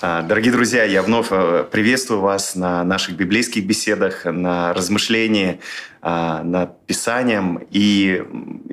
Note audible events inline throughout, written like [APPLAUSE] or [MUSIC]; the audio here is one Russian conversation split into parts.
А, дорогие друзья, я вновь э, приветствую вас на наших библейских беседах, на размышлении а, над Писанием. И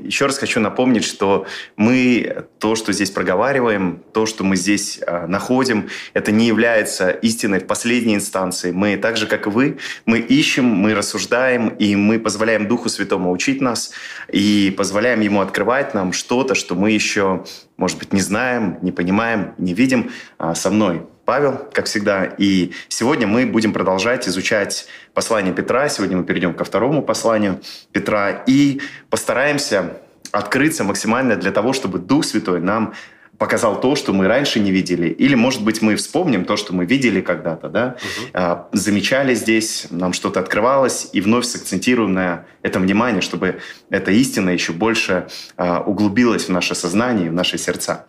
еще раз хочу напомнить, что мы то, что здесь проговариваем, то, что мы здесь а, находим, это не является истиной в последней инстанции. Мы так же, как и вы, мы ищем, мы рассуждаем, и мы позволяем Духу Святому учить нас, и позволяем Ему открывать нам что-то, что мы еще, может быть, не знаем, не понимаем, не видим со мной. Павел, как всегда. И сегодня мы будем продолжать изучать послание Петра. Сегодня мы перейдем ко второму посланию Петра и постараемся открыться максимально для того, чтобы Дух Святой нам показал то, что мы раньше не видели. Или, может быть, мы вспомним то, что мы видели когда-то, да? угу. замечали здесь, нам что-то открывалось, и вновь сакцентируем на этом внимание, чтобы эта истина еще больше а, углубилась в наше сознание, в наши сердца.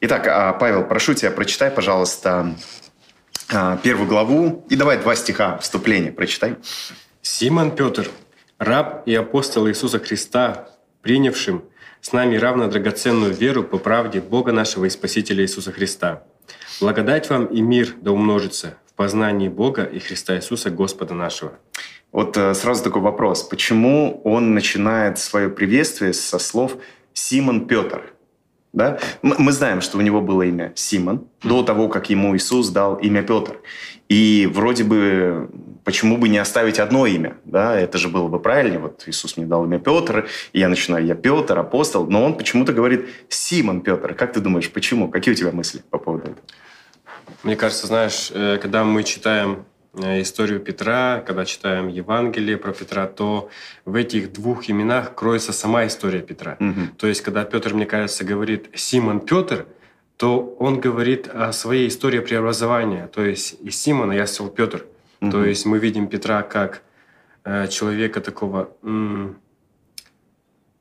Итак, а, Павел, прошу тебя, прочитай, пожалуйста, первую главу, и давай два стиха вступления прочитай. Симон Петр, раб и апостол Иисуса Христа, принявшим с нами равно драгоценную веру по правде Бога нашего и Спасителя Иисуса Христа. Благодать вам и мир да умножится в познании Бога и Христа Иисуса Господа нашего. Вот э, сразу такой вопрос. Почему он начинает свое приветствие со слов «Симон Петр»? Да? Мы знаем, что у него было имя Симон до того, как ему Иисус дал имя Петр. И вроде бы, почему бы не оставить одно имя? Да? Это же было бы правильнее. Вот Иисус мне дал имя Петр, и я начинаю, я Петр, апостол. Но он почему-то говорит Симон Петр. Как ты думаешь, почему? Какие у тебя мысли по поводу этого? Мне кажется, знаешь, э, когда мы читаем Э, историю Петра, когда читаем Евангелие про Петра, то в этих двух именах кроется сама история Петра. Угу. То есть, когда Петр, мне кажется, говорит Симон Петр, то он говорит о своей истории преобразования. То есть из Симона я стал Петр. Угу. То есть мы видим Петра как э, человека такого м-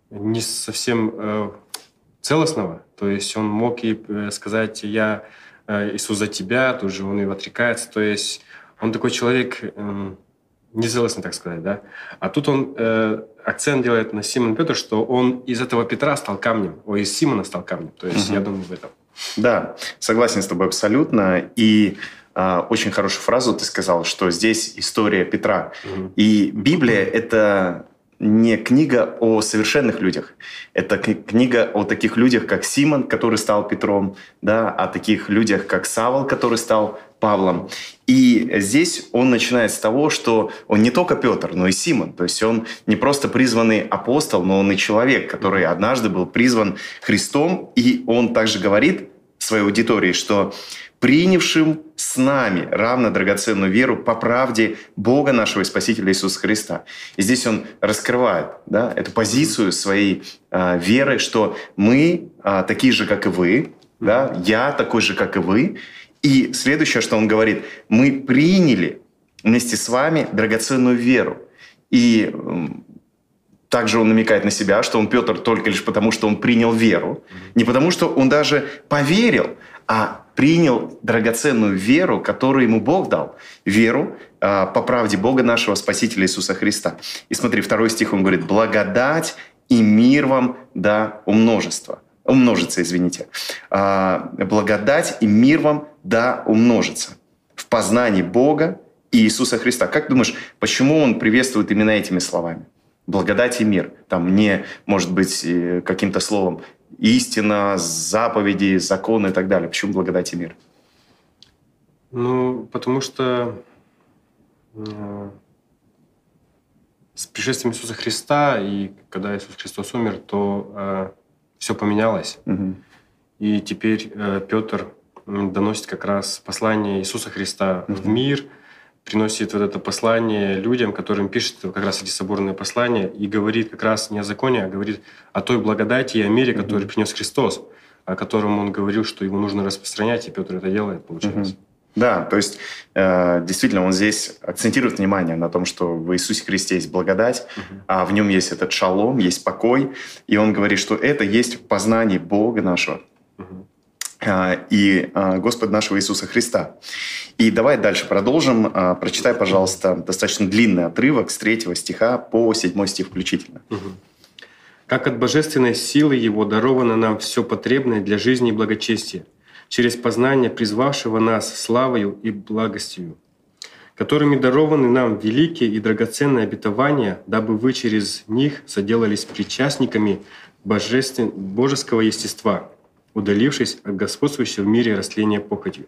не совсем э, целостного. То есть он мог и э, сказать, я э, Иисус за тебя, тут же он и отрекается. То есть он такой человек э, незалостный, так сказать, да. А тут он э, акцент делает на Симон Петр, что он из этого Петра стал камнем, ой, из Симона стал камнем. То есть угу. я думаю в этом. Да, согласен с тобой абсолютно. И очень хорошую фразу ты сказал, что здесь история Петра. Угу. И Библия это не книга о совершенных людях. Это книга о таких людях, как Симон, который стал Петром, да, о таких людях, как Савол, который стал Павлом. И здесь он начинает с того, что он не только Петр, но и Симон. То есть он не просто призванный апостол, но он и человек, который однажды был призван Христом. И он также говорит своей аудитории, что принявшим с нами равно драгоценную веру по правде Бога нашего и Спасителя Иисуса Христа. И здесь он раскрывает да, эту позицию своей э, веры, что мы э, такие же, как и вы, да, я такой же, как и вы. И следующее, что он говорит, мы приняли вместе с вами драгоценную веру. И также он намекает на себя, что он Петр только лишь потому, что он принял веру. Не потому, что он даже поверил, а принял драгоценную веру, которую ему Бог дал. Веру э, по правде Бога нашего Спасителя Иисуса Христа. И смотри, второй стих, он говорит, «Благодать и мир вам да умножество». Умножится, извините. Э, «Благодать и мир вам да умножится» в познании Бога и Иисуса Христа. Как думаешь, почему он приветствует именно этими словами? Благодать и мир. Там не, может быть, э, каким-то словом истина, заповеди, законы и так далее. Почему благодать и мир? Ну, потому что э, с пришествием Иисуса Христа и когда Иисус Христос умер, то э, все поменялось. Угу. И теперь э, Петр доносит как раз послание Иисуса Христа угу. в мир – приносит вот это послание людям, которым пишет как раз эти соборные послания, и говорит как раз не о законе, а говорит о той благодати и о мире, который принес Христос, о котором он говорил, что его нужно распространять, и Петр это делает, получается. Mm-hmm. Да, то есть э, действительно он здесь акцентирует внимание на том, что в Иисусе Христе есть благодать, uh-huh. а в нем есть этот шалом, есть покой, и он говорит, что это есть в познании Бога нашего. Uh-huh. А, и а, Господа нашего Иисуса Христа. И давай дальше продолжим. А, прочитай, пожалуйста, достаточно длинный отрывок с третьего стиха по седьмой стих включительно. «Как от божественной силы Его даровано нам все потребное для жизни и благочестия, через познание призвавшего нас славою и благостью, которыми дарованы нам великие и драгоценные обетования, дабы вы через них соделались причастниками божествен... божеского естества, удалившись от господствующего в мире растления похотью.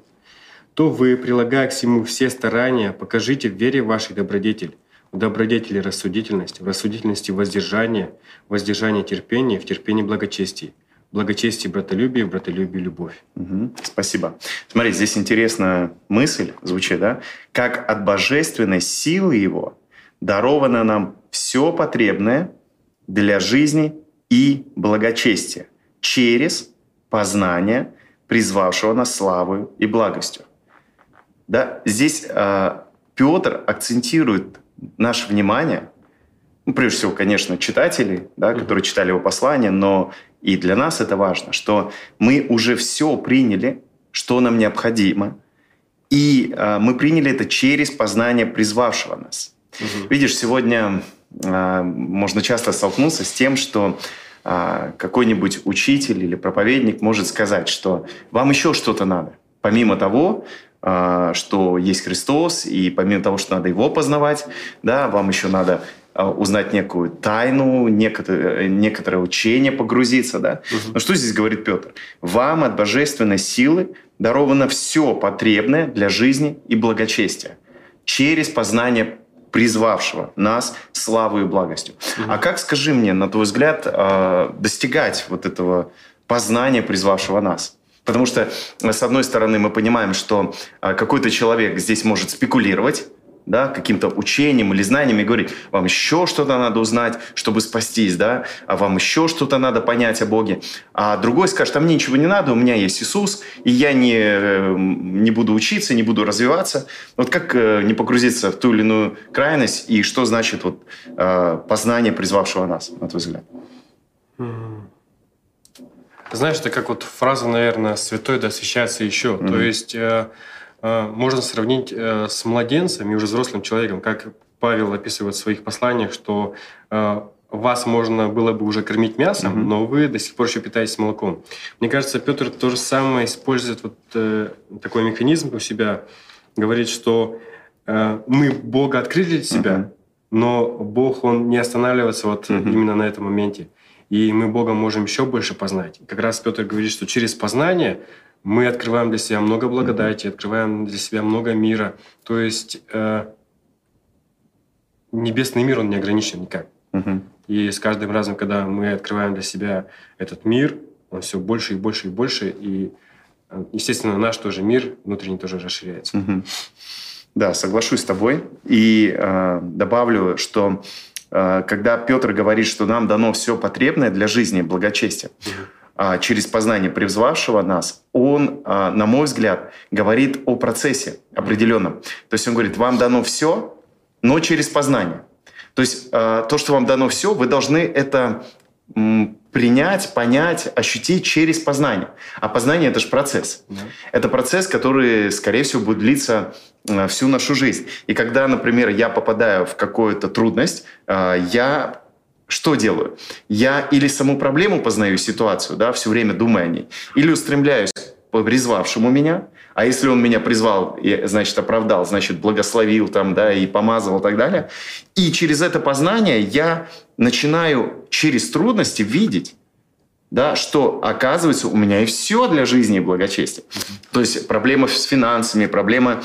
То вы, прилагая к всему все старания, покажите в вере вашей добродетель, в добродетели рассудительность, в рассудительности воздержание, воздержание терпение, в терпении благочестие, благочестие братолюбие, в братолюбии любовь. Угу, спасибо. Смотри, здесь интересная мысль звучит, да? Как от божественной силы Его даровано нам все потребное для жизни и благочестия через познание, призвавшего нас славою и благостью. Да? Здесь э, Петр акцентирует наше внимание, ну, прежде всего, конечно, читателей, да, которые читали его послание, но и для нас это важно, что мы уже все приняли, что нам необходимо, и э, мы приняли это через познание призвавшего нас. Угу. Видишь, сегодня э, можно часто столкнуться с тем, что какой-нибудь учитель или проповедник может сказать, что вам еще что-то надо, помимо того, что есть Христос, и помимо того, что надо его познавать, да, вам еще надо а, узнать некую тайну, некоторое, некоторое учение погрузиться. Да? Угу. Но что здесь говорит Петр? «Вам от божественной силы даровано все потребное для жизни и благочестия через познание призвавшего нас славой и благостью». Угу. А как, скажи мне, на твой взгляд, а, достигать вот этого познания призвавшего нас? Потому что, с одной стороны, мы понимаем, что а, какой-то человек здесь может спекулировать, да, каким-то учением или знанием и говорить, вам еще что-то надо узнать, чтобы спастись, да, а вам еще что-то надо понять о Боге. А другой скажет, а мне ничего не надо, у меня есть Иисус, и я не, э, не буду учиться, не буду развиваться. Вот как э, не погрузиться в ту или иную крайность, и что значит вот, э, познание призвавшего нас, на твой взгляд? Знаешь, это как вот фраза, наверное, «святой да освящается еще». Mm-hmm. То есть Э, можно сравнить э, с младенцем и уже взрослым человеком, как Павел описывает в своих посланиях, что э, вас можно было бы уже кормить мясом, mm-hmm. но вы до сих пор еще питаетесь молоком. Мне кажется, Петр то же самое использует вот э, такой механизм у себя, говорит, что э, мы Бога открыли для себя, mm-hmm. но Бог он не останавливается вот mm-hmm. именно на этом моменте, и мы Бога можем еще больше познать. Как раз Петр говорит, что через познание мы открываем для себя много благодати, открываем для себя много мира. То есть э, небесный мир, он не ограничен никак. Угу. И с каждым разом, когда мы открываем для себя этот мир, он все больше и больше и больше. И, э, естественно, наш тоже мир внутренний тоже расширяется. Угу. Да, соглашусь с тобой. И э, добавлю, что э, когда Петр говорит, что нам дано все потребное для жизни, благочестия, угу через познание призвавшего нас, он, а, на мой взгляд, говорит о процессе определенном. То есть он говорит, вам дано все, но через познание. То есть а, то, что вам дано все, вы должны это принять, понять, ощутить через познание. А познание это же процесс. Да. Это процесс, который, скорее всего, будет длиться всю нашу жизнь. И когда, например, я попадаю в какую-то трудность, я что делаю? Я или саму проблему познаю, ситуацию, да, все время думая о ней, или устремляюсь к призвавшему меня, а если он меня призвал, значит, оправдал, значит, благословил там, да, и помазывал и так далее. И через это познание я начинаю через трудности видеть, да, что оказывается у меня и все для жизни и благочестия. То есть проблема с финансами, проблема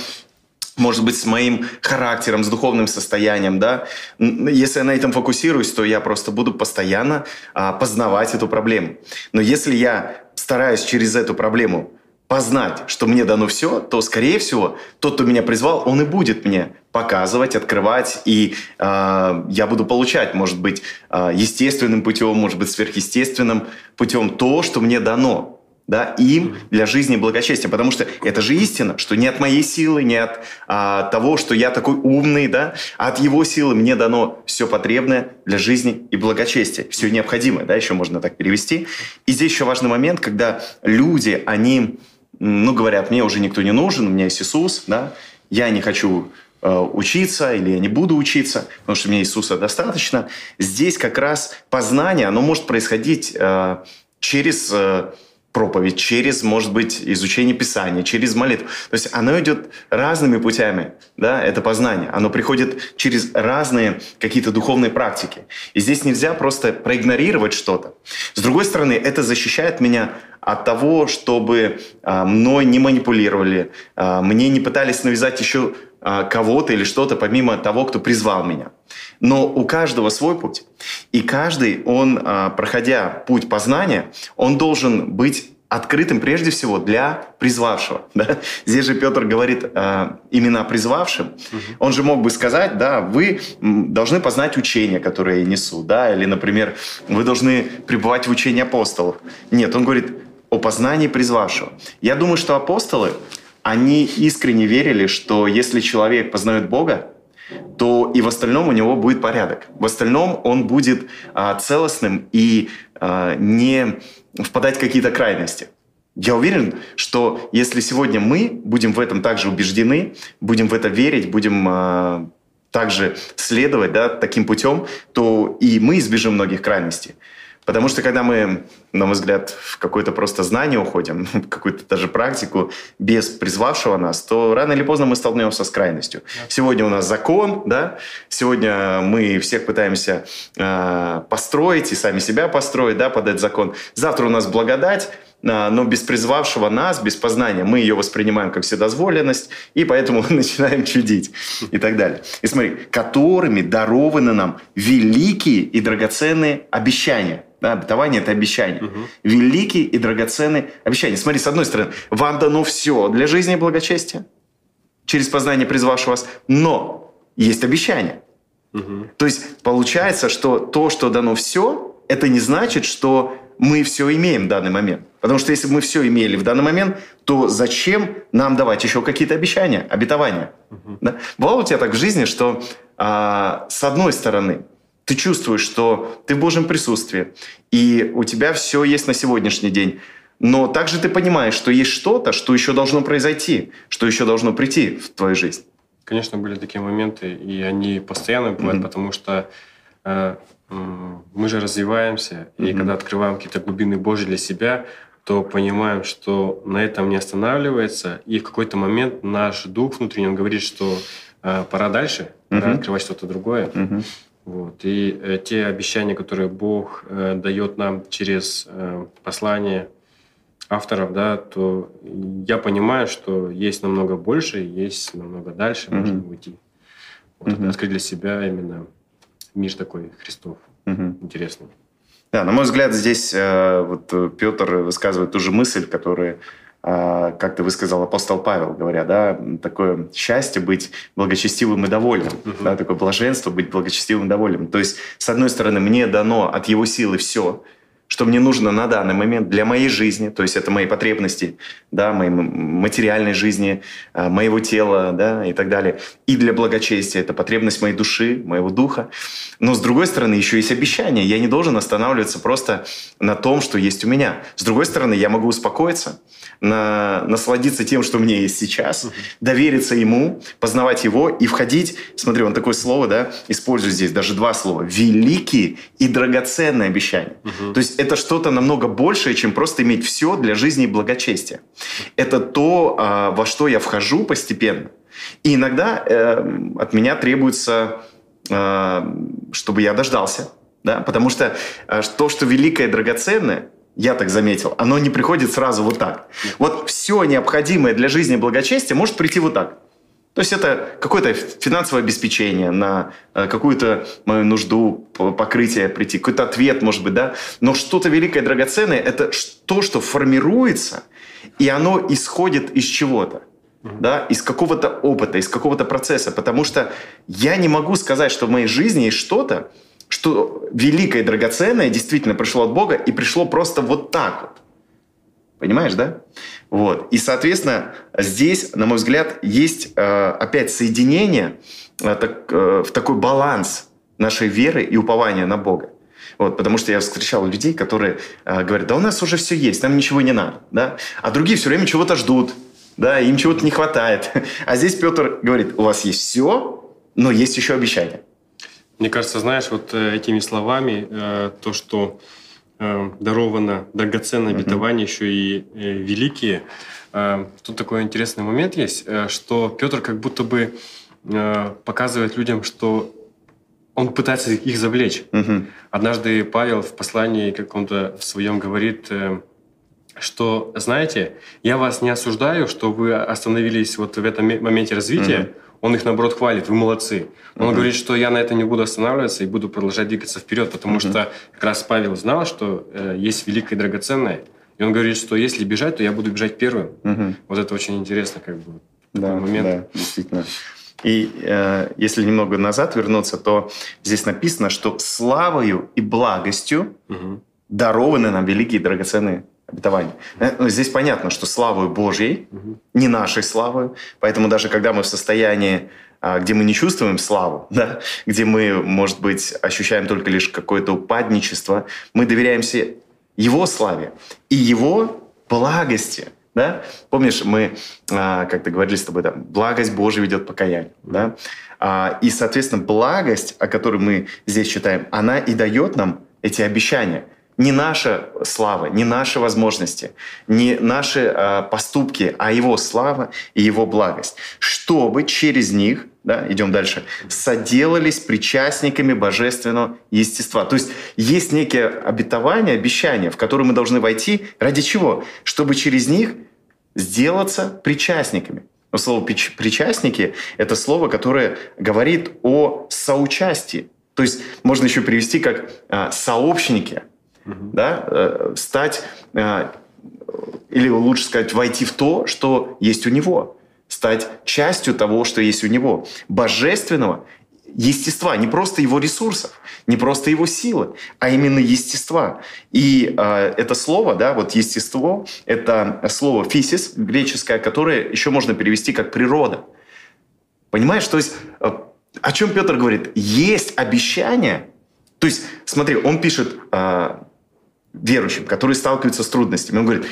может быть, с моим характером, с духовным состоянием, да. Если я на этом фокусируюсь, то я просто буду постоянно а, познавать эту проблему. Но если я стараюсь через эту проблему познать, что мне дано все, то, скорее всего, тот, кто меня призвал, он и будет мне показывать, открывать, и э, я буду получать, может быть, э, естественным путем, может быть, сверхъестественным путем то, что мне дано да, им для жизни благочестия. Потому что это же истина, что не от моей силы, не от а, того, что я такой умный, да, а от его силы мне дано все потребное для жизни и благочестия. Все необходимое, да, еще можно так перевести. И здесь еще важный момент, когда люди, они, ну, говорят, мне уже никто не нужен, у меня есть Иисус, да, я не хочу э, учиться или я не буду учиться, потому что мне Иисуса достаточно. Здесь как раз познание, оно может происходить э, через... Э, проповедь, через, может быть, изучение Писания, через молитву. То есть оно идет разными путями, да, это познание. Оно приходит через разные какие-то духовные практики. И здесь нельзя просто проигнорировать что-то. С другой стороны, это защищает меня от того, чтобы а, мной не манипулировали, а, мне не пытались навязать еще кого-то или что-то помимо того, кто призвал меня. Но у каждого свой путь. И каждый, он, а, проходя путь познания, он должен быть открытым прежде всего для призвавшего. [LAUGHS] Да? Здесь же Петр говорит э, именно призвавшим. Угу. Он же мог бы сказать, да, вы должны познать учение, которое я несу, да, или, например, вы должны пребывать в учении апостолов. Нет, он говорит о познании призвавшего. Я думаю, что апостолы, они искренне верили, что если человек познает Бога, то и в остальном у него будет порядок. В остальном он будет а, целостным и а, не впадать в какие-то крайности. Я уверен, что если сегодня мы будем в этом также убеждены, будем в это верить, будем а, также следовать да, таким путем, то и мы избежим многих крайностей. Потому что когда мы, на мой взгляд, в какое-то просто знание уходим, [LAUGHS] в какую-то даже практику без призвавшего нас, то рано или поздно мы столкнемся с крайностью. Сегодня у нас закон, да, сегодня мы всех пытаемся э, построить и сами себя построить, да, под этот закон. Завтра у нас благодать, а, но без призвавшего нас, без познания, мы ее воспринимаем как вседозволенность, и поэтому [LAUGHS] начинаем чудить и так далее. И смотри, которыми дарованы нам великие и драгоценные обещания. Да, обетование – это обещание. Угу. Великие и драгоценные обещания. Смотри, с одной стороны, вам дано все для жизни и благочестия через познание призвавшего вас, но есть обещание. Угу. То есть получается, что то, что дано все, это не значит, что мы все имеем в данный момент. Потому что если бы мы все имели в данный момент, то зачем нам давать еще какие-то обещания, обетования? Угу. Да? Бывало у тебя так в жизни, что а, с одной стороны ты чувствуешь, что ты в Божьем присутствии, и у тебя все есть на сегодняшний день. Но также ты понимаешь, что есть что-то, что еще должно произойти, что еще должно прийти в твою жизнь. Конечно, были такие моменты, и они постоянно бывают, mm-hmm. потому что э, мы же развиваемся, mm-hmm. и когда открываем какие-то глубины Божьи для себя, то понимаем, что на этом не останавливается, и в какой-то момент наш дух внутренний, он говорит, что э, пора дальше, mm-hmm. пора открывать что-то другое. Mm-hmm. Вот. И э, те обещания, которые Бог э, дает нам через э, послание авторов, да, то я понимаю, что есть намного больше, есть намного дальше, mm-hmm. можно уйти. Вот, mm-hmm. Открыть для себя именно мир такой Христов. Mm-hmm. Интересный. Да, на мой взгляд, здесь э, вот Петр высказывает ту же мысль, которая как ты высказал апостол Павел, говоря, да, такое счастье быть благочестивым и довольным, uh-huh. да, такое блаженство быть благочестивым и довольным. То есть, с одной стороны, мне дано от его силы все, что мне нужно на данный момент для моей жизни, то есть это мои потребности, да, моей материальной жизни, а, моего тела, да, и так далее. И для благочестия это потребность моей души, моего духа. Но с другой стороны, еще есть обещание. Я не должен останавливаться просто на том, что есть у меня. С другой стороны, я могу успокоиться, на, насладиться тем, что у меня есть сейчас, uh-huh. довериться ему, познавать его и входить, смотри, он такое слово, да, использую здесь, даже два слова, великие и драгоценные обещания. Uh-huh. То есть это что-то намного большее, чем просто иметь все для жизни и благочестия. Это то, а, во что я вхожу постепенно. И иногда э, от меня требуется, чтобы я дождался, да, потому что э, то, что великое и драгоценное, я так заметил, оно не приходит сразу вот так. Вот все необходимое для жизни и благочестия может прийти вот так. То есть это какое-то финансовое обеспечение на э, какую-то мою нужду, покрытие прийти, какой-то ответ, может быть, да. Но что-то великое, драгоценное – это то, что формируется, и оно исходит из чего-то. Да, из какого-то опыта, из какого-то процесса. Потому что я не могу сказать, что в моей жизни есть что-то, что великое и драгоценное действительно пришло от Бога и пришло просто вот так вот. Понимаешь, да? Вот. И, соответственно, здесь, на мой взгляд, есть э, опять соединение, э, э, в такой баланс нашей веры и упования на Бога. Вот, потому что я встречал людей, которые э, говорят, да у нас уже все есть, нам ничего не надо. Да? А другие все время чего-то ждут, да, им чего-то не хватает. [LAUGHS] А здесь Петр говорит, у вас есть все, но есть еще обещание. Мне кажется, знаешь, вот э, этими словами, э, то, что э, даровано драгоценное обетование, еще и э, великие. Тут такой интересный момент есть, что Петр как будто бы показывает людям, что он пытается их завлечь. Угу. Однажды Павел в послании каком-то в своем говорит, что, знаете, я вас не осуждаю, что вы остановились вот в этом моменте развития. Угу. Он их, наоборот, хвалит, вы молодцы. Он угу. говорит, что я на это не буду останавливаться и буду продолжать двигаться вперед, потому угу. что как раз Павел знал, что э, есть великое и драгоценное. И он говорит, что если бежать, то я буду бежать первым. Угу. Вот это очень интересно, как бы, да, момент. Да, действительно. И э, если немного назад вернуться, то здесь написано, что славою и благостью угу. дарованы нам великие драгоценные обетования. Э, ну, здесь понятно, что славою Божьей, угу. не нашей славой. Поэтому даже когда мы в состоянии а, где мы не чувствуем славу, [LAUGHS] да, где мы, может быть, ощущаем только лишь какое-то упадничество, мы доверяемся Его славе и Его благости. Да? Помнишь, мы а, как-то говорили с тобой, да, благость Божия ведет покаяние. Да? А, и, соответственно, благость, о которой мы здесь читаем, она и дает нам эти обещания. Не наша слава, не наши возможности, не наши а, поступки, а Его слава и Его благость. Чтобы через них да, идем дальше, соделались причастниками божественного естества. То есть есть некие обетования, обещания, в которые мы должны войти. Ради чего? Чтобы через них сделаться причастниками. Но слово «причастники» — это слово, которое говорит о соучастии. То есть можно еще перевести как а, «сообщники», угу. да? Э, стать, а, или лучше сказать, войти в то, что есть у него стать частью того, что есть у него, божественного естества, не просто его ресурсов, не просто его силы, а именно естества. И э, это слово, да, вот естество, это слово фисис греческое, которое еще можно перевести как природа. Понимаешь, то есть э, о чем Петр говорит? Есть обещание. То есть, смотри, он пишет э, верующим, которые сталкиваются с трудностями. Он говорит,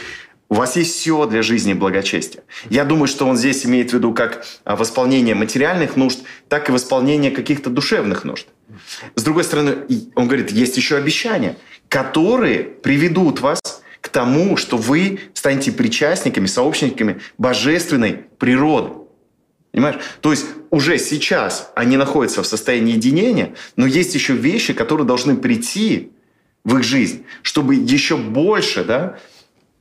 у вас есть все для жизни и благочестия. Я думаю, что он здесь имеет в виду как а, восполнение материальных нужд, так и восполнение каких-то душевных нужд. С другой стороны, он говорит, есть еще обещания, которые приведут вас к тому, что вы станете причастниками, сообщниками божественной природы. Понимаешь? То есть уже сейчас они находятся в состоянии единения, но есть еще вещи, которые должны прийти в их жизнь, чтобы еще больше да,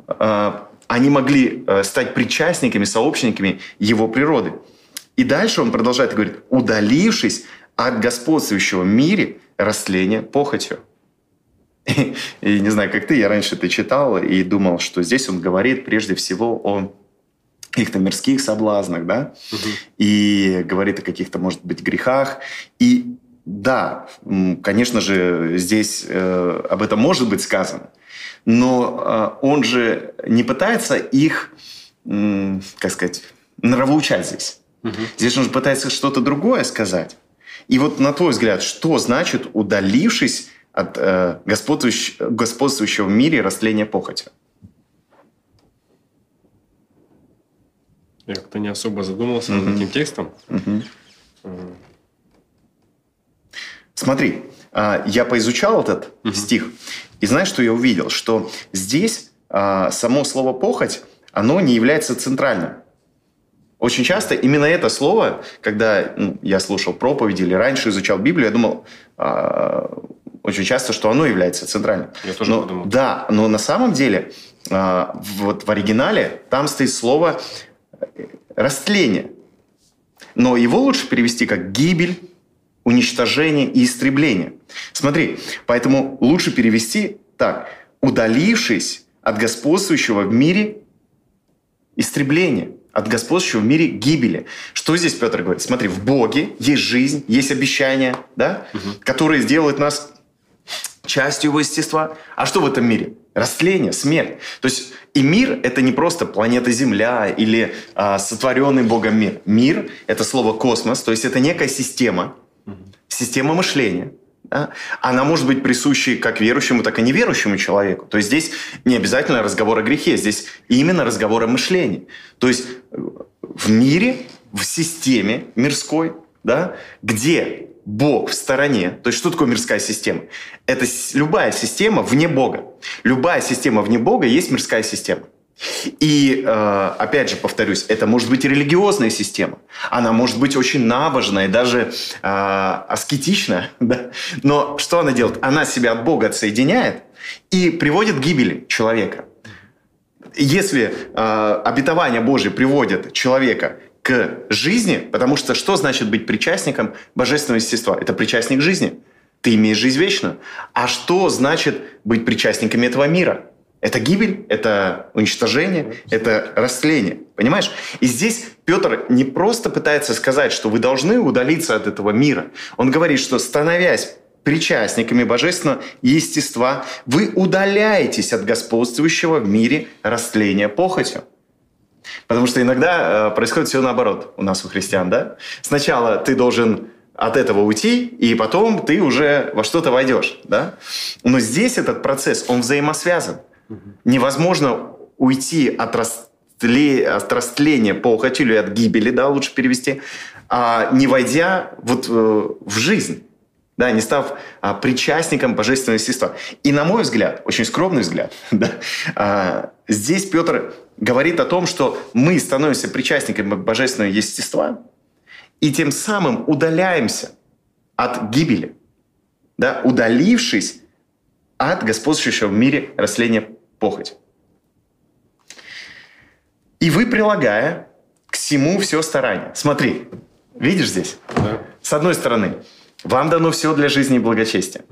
Э, они могли э, стать причастниками, сообщниками его природы. И дальше он продолжает и говорит, удалившись от господствующего в мире растления похотью. [LAUGHS] И не знаю, как ты, я раньше это читал и думал, что здесь он говорит прежде всего о каких-то мирских соблазнах, да, угу. и говорит о каких-то, может быть, грехах. И да, конечно же, здесь э, об этом может быть сказано – но э, он же не пытается их, как сказать, нравоучать здесь. Угу. Здесь он же пытается что-то другое сказать. И вот на твой взгляд, что значит удалившись от э, господствующего, господствующего в мире растления похоти? Я как-то не особо задумался над этим текстом. Смотри, а, я поизучал этот угу. стих, и знаешь, что я увидел? Что здесь а, само слово «похоть», оно не является центральным. Очень часто именно это слово, когда ну, я слушал проповеди или раньше изучал Библию, я думал э, очень часто, что оно является центральным. Я тоже но, подумал. Да, но на самом деле вот в оригинале там стоит слово растление. Но его лучше перевести как гибель, уничтожение и истребление. Смотри, поэтому лучше перевести так. Удалившись от господствующего в мире истребления, от господствующего в мире гибели. Что здесь Петр говорит? Смотри, в Боге есть жизнь, есть обещания, да, угу. которые сделают нас частью его естества. А что в этом мире? Растление, смерть. То есть и мир – это не просто планета Земля или а, сотворенный Богом мир. Мир – это слово космос, то есть это некая система, система мышления. Да? Она может быть присущей как верующему, так и неверующему человеку. То есть здесь не обязательно разговор о грехе, здесь именно разговор о мышлении. То есть э, в мире, в системе мирской, да, где Бог в стороне, то есть что такое мирская система? Это любая система вне Бога. Любая система вне Бога есть мирская система. И, э, опять же, повторюсь, это может быть религиозная система. Она может быть очень набожная, даже э, аскетичная. [LAUGHS] Да? Но что она делает? Она себя от Бога отсоединяет и приводит к гибели человека. Если э, обетование Божие приводит человека к жизни, потому что что значит быть причастником божественного естества? Это причастник жизни. Ты имеешь жизнь вечную. А что значит быть причастниками этого мира? Это гибель, это уничтожение, это растление. Понимаешь? И здесь Петр не просто пытается сказать, что вы должны удалиться от этого мира. Он говорит, что становясь причастниками божественного естества, вы удаляетесь от господствующего в мире растления похотью. Потому что иногда э, происходит все наоборот у нас, у христиан. Да? Сначала ты должен от этого уйти, и потом ты уже во что-то войдешь. Да? Но здесь этот процесс, он взаимосвязан. Невозможно уйти от, растле, от растления похоти или от гибели, да, лучше перевести, а не войдя вот э, в жизнь да, не став а, причастником божественного естества. И, на мой взгляд, очень скромный взгляд, [LAUGHS] да, а, здесь Петр говорит о том, что мы становимся причастниками божественного естества и тем самым удаляемся от гибели, да, удалившись от господствующего в мире растления похоть. И вы, прилагая к всему все старание. Смотри, видишь здесь? Да. С одной стороны, вам дано все для жизни и благочестия.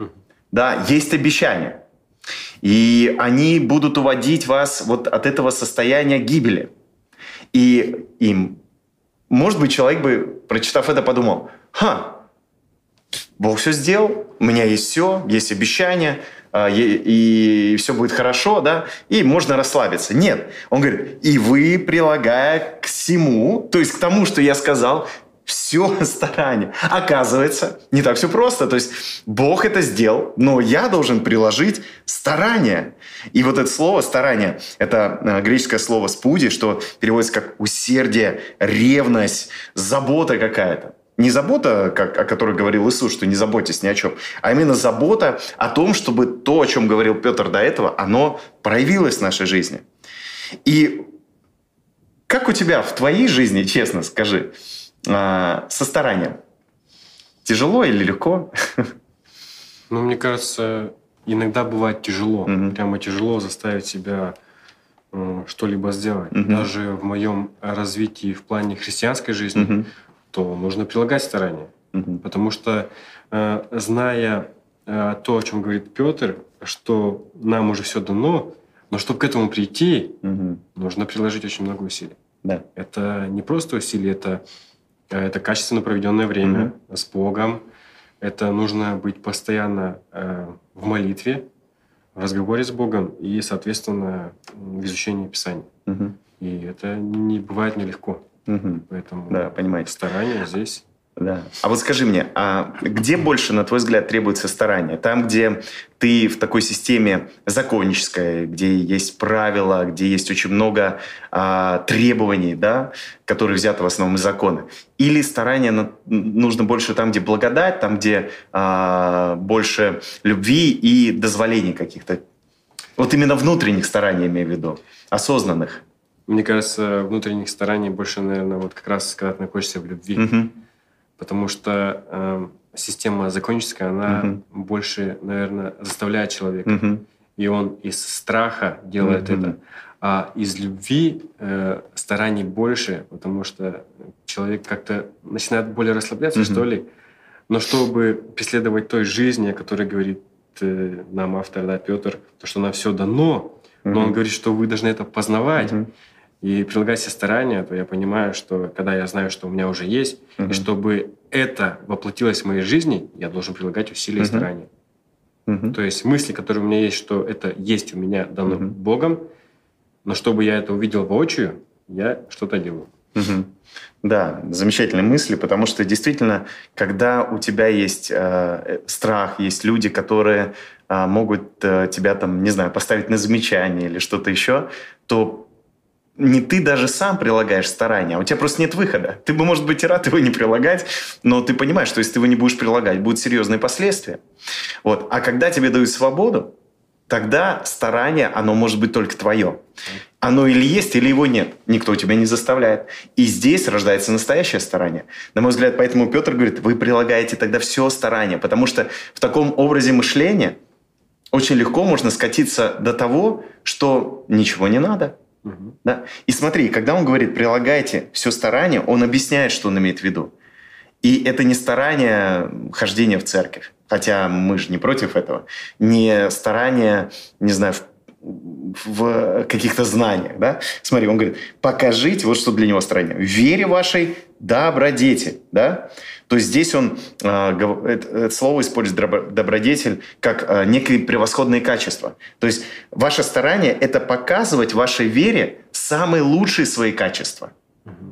Да, есть обещания. И они будут уводить вас вот от этого состояния гибели. И им, может быть, человек бы, прочитав это, подумал, ха, Бог все сделал, у меня есть все, есть обещания, и, и все будет хорошо, да, и можно расслабиться. Нет, он говорит, и вы, прилагая к всему, то есть к тому, что я сказал, все [LAUGHS] старание. Оказывается, не так все просто. То есть Бог это сделал, но я должен приложить старание. И вот это слово «старание» – это э, греческое слово «спуди», что переводится как усердие, ревность, забота какая-то. Не забота, как, о которой говорил Иисус, что не заботьтесь ни о чем, а именно забота о том, чтобы то, о чем говорил Петр до этого, оно проявилось в нашей жизни. И как у тебя в твоей жизни, честно скажи, а, со старанием? Тяжело или легко? Ну, мне кажется, иногда бывает тяжело. Угу. Прямо тяжело заставить себя э, что-либо сделать. Угу. Даже в моем развитии в плане христианской жизни, угу. То нужно прилагать старания. Угу. Потому что, э, зная э, то, о чем говорит Петр, что нам уже все дано, но чтобы к этому прийти, угу. нужно приложить очень много усилий. Да. Это не просто усилия, это Э, это качественно проведенное время mm-hmm. с Богом. Это нужно быть постоянно э, в молитве, в разговоре с Богом и, соответственно, в изучении Писания. Mm-hmm. И это не бывает нелегко. Mm-hmm. Поэтому да, понимаете. старание здесь да. А вот скажи мне, а где больше, на твой взгляд, требуется старания? Там, где ты в такой системе законнической, где есть правила, где есть очень много а, требований, да, которые взяты в основном из закона? Или старание на, нужно больше там, где благодать, там, где а, больше любви и дозволений каких-то? Вот именно внутренних стараний, имею в виду, осознанных. Мне кажется, внутренних стараний больше, наверное, вот как раз, когда ты находишься в любви. Угу потому что э, система законническая, она угу. больше, наверное, заставляет человека. Угу. И он из страха делает угу. это. А из любви э, стараний больше, потому что человек как-то начинает более расслабляться, угу. что ли. Но чтобы преследовать той жизни, о которой говорит э, нам автор, да, Петр, то, что нам все дано, но он говорит, что вы должны это познавать. Угу и прилагать все старания, то я понимаю, что когда я знаю, что у меня уже есть, угу. и чтобы это воплотилось в моей жизни, я должен прилагать усилия угу. и старания. Угу. То есть мысли, которые у меня есть, что это есть у меня дано угу. Богом, но чтобы я это увидел воочию, я что-то делаю. Угу. Да, замечательные мысли, потому что действительно, когда у тебя есть э, страх, есть люди, которые э, могут э, тебя там, не знаю, поставить на замечание или что-то еще, то не ты даже сам прилагаешь старания, а у тебя просто нет выхода. Ты бы, может быть, и рад его не прилагать, но ты понимаешь, что если ты его не будешь прилагать, будут серьезные последствия. Вот. А когда тебе дают свободу, тогда старание, оно может быть только твое. Оно или есть, или его нет. Никто тебя не заставляет. И здесь рождается настоящее старание. На мой взгляд, поэтому Петр говорит, вы прилагаете тогда все старание, потому что в таком образе мышления очень легко можно скатиться до того, что ничего не надо. Угу. Да? И смотри, когда он говорит, прилагайте все старание, он объясняет, что он имеет в виду. И это не старание хождения в церковь, хотя мы же не против этого, не старание, не знаю, в в каких-то знаниях. Да? Смотри, он говорит, покажите, вот что для него старание, в вере вашей добродетель. Да? То есть здесь он, э, это, слово использует добродетель как э, некие превосходные качества. То есть ваше старание – это показывать вашей вере самые лучшие свои качества –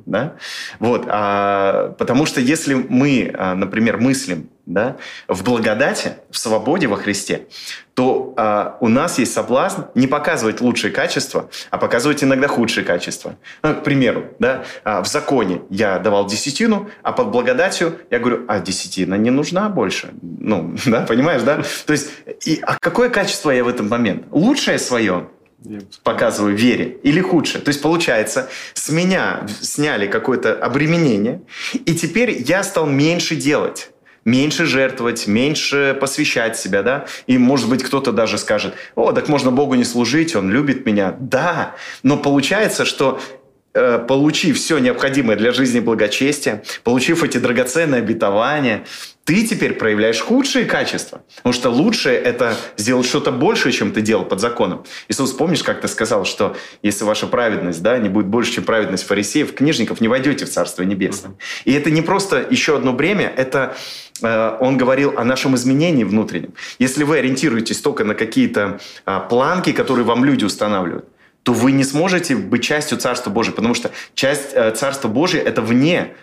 да? Вот, а, потому что если мы, а, например, мыслим да, в благодати, в свободе во Христе, то а, у нас есть соблазн не показывать лучшие качества, а показывать иногда худшие качества. Ну, к примеру, да, а, в законе я давал десятину, а под благодатью я говорю, а десятина не нужна больше. Ну, [LAUGHS] да, понимаешь, да? То есть, и, а какое качество я в этом момент? Лучшее свое показываю вере или худше. То есть, получается, с меня сняли какое-то обременение, и теперь я стал меньше делать меньше жертвовать, меньше посвящать себя, да? И, может быть, кто-то даже скажет, о, так можно Богу не служить, Он любит меня. Да, но получается, что э, получив все необходимое для жизни благочестия, получив эти драгоценные обетования, ты теперь проявляешь худшие качества. Потому что лучшее – это сделать что-то большее, чем ты делал под законом. Иисус, помнишь, как ты сказал, что если ваша праведность да, не будет больше, чем праведность фарисеев, книжников, не войдете в Царство Небесное. И это не просто еще одно бремя, это э, он говорил о нашем изменении внутреннем. Если вы ориентируетесь только на какие-то э, планки, которые вам люди устанавливают, то вы не сможете быть частью Царства Божьего, потому что часть э, Царства Божьего – это вне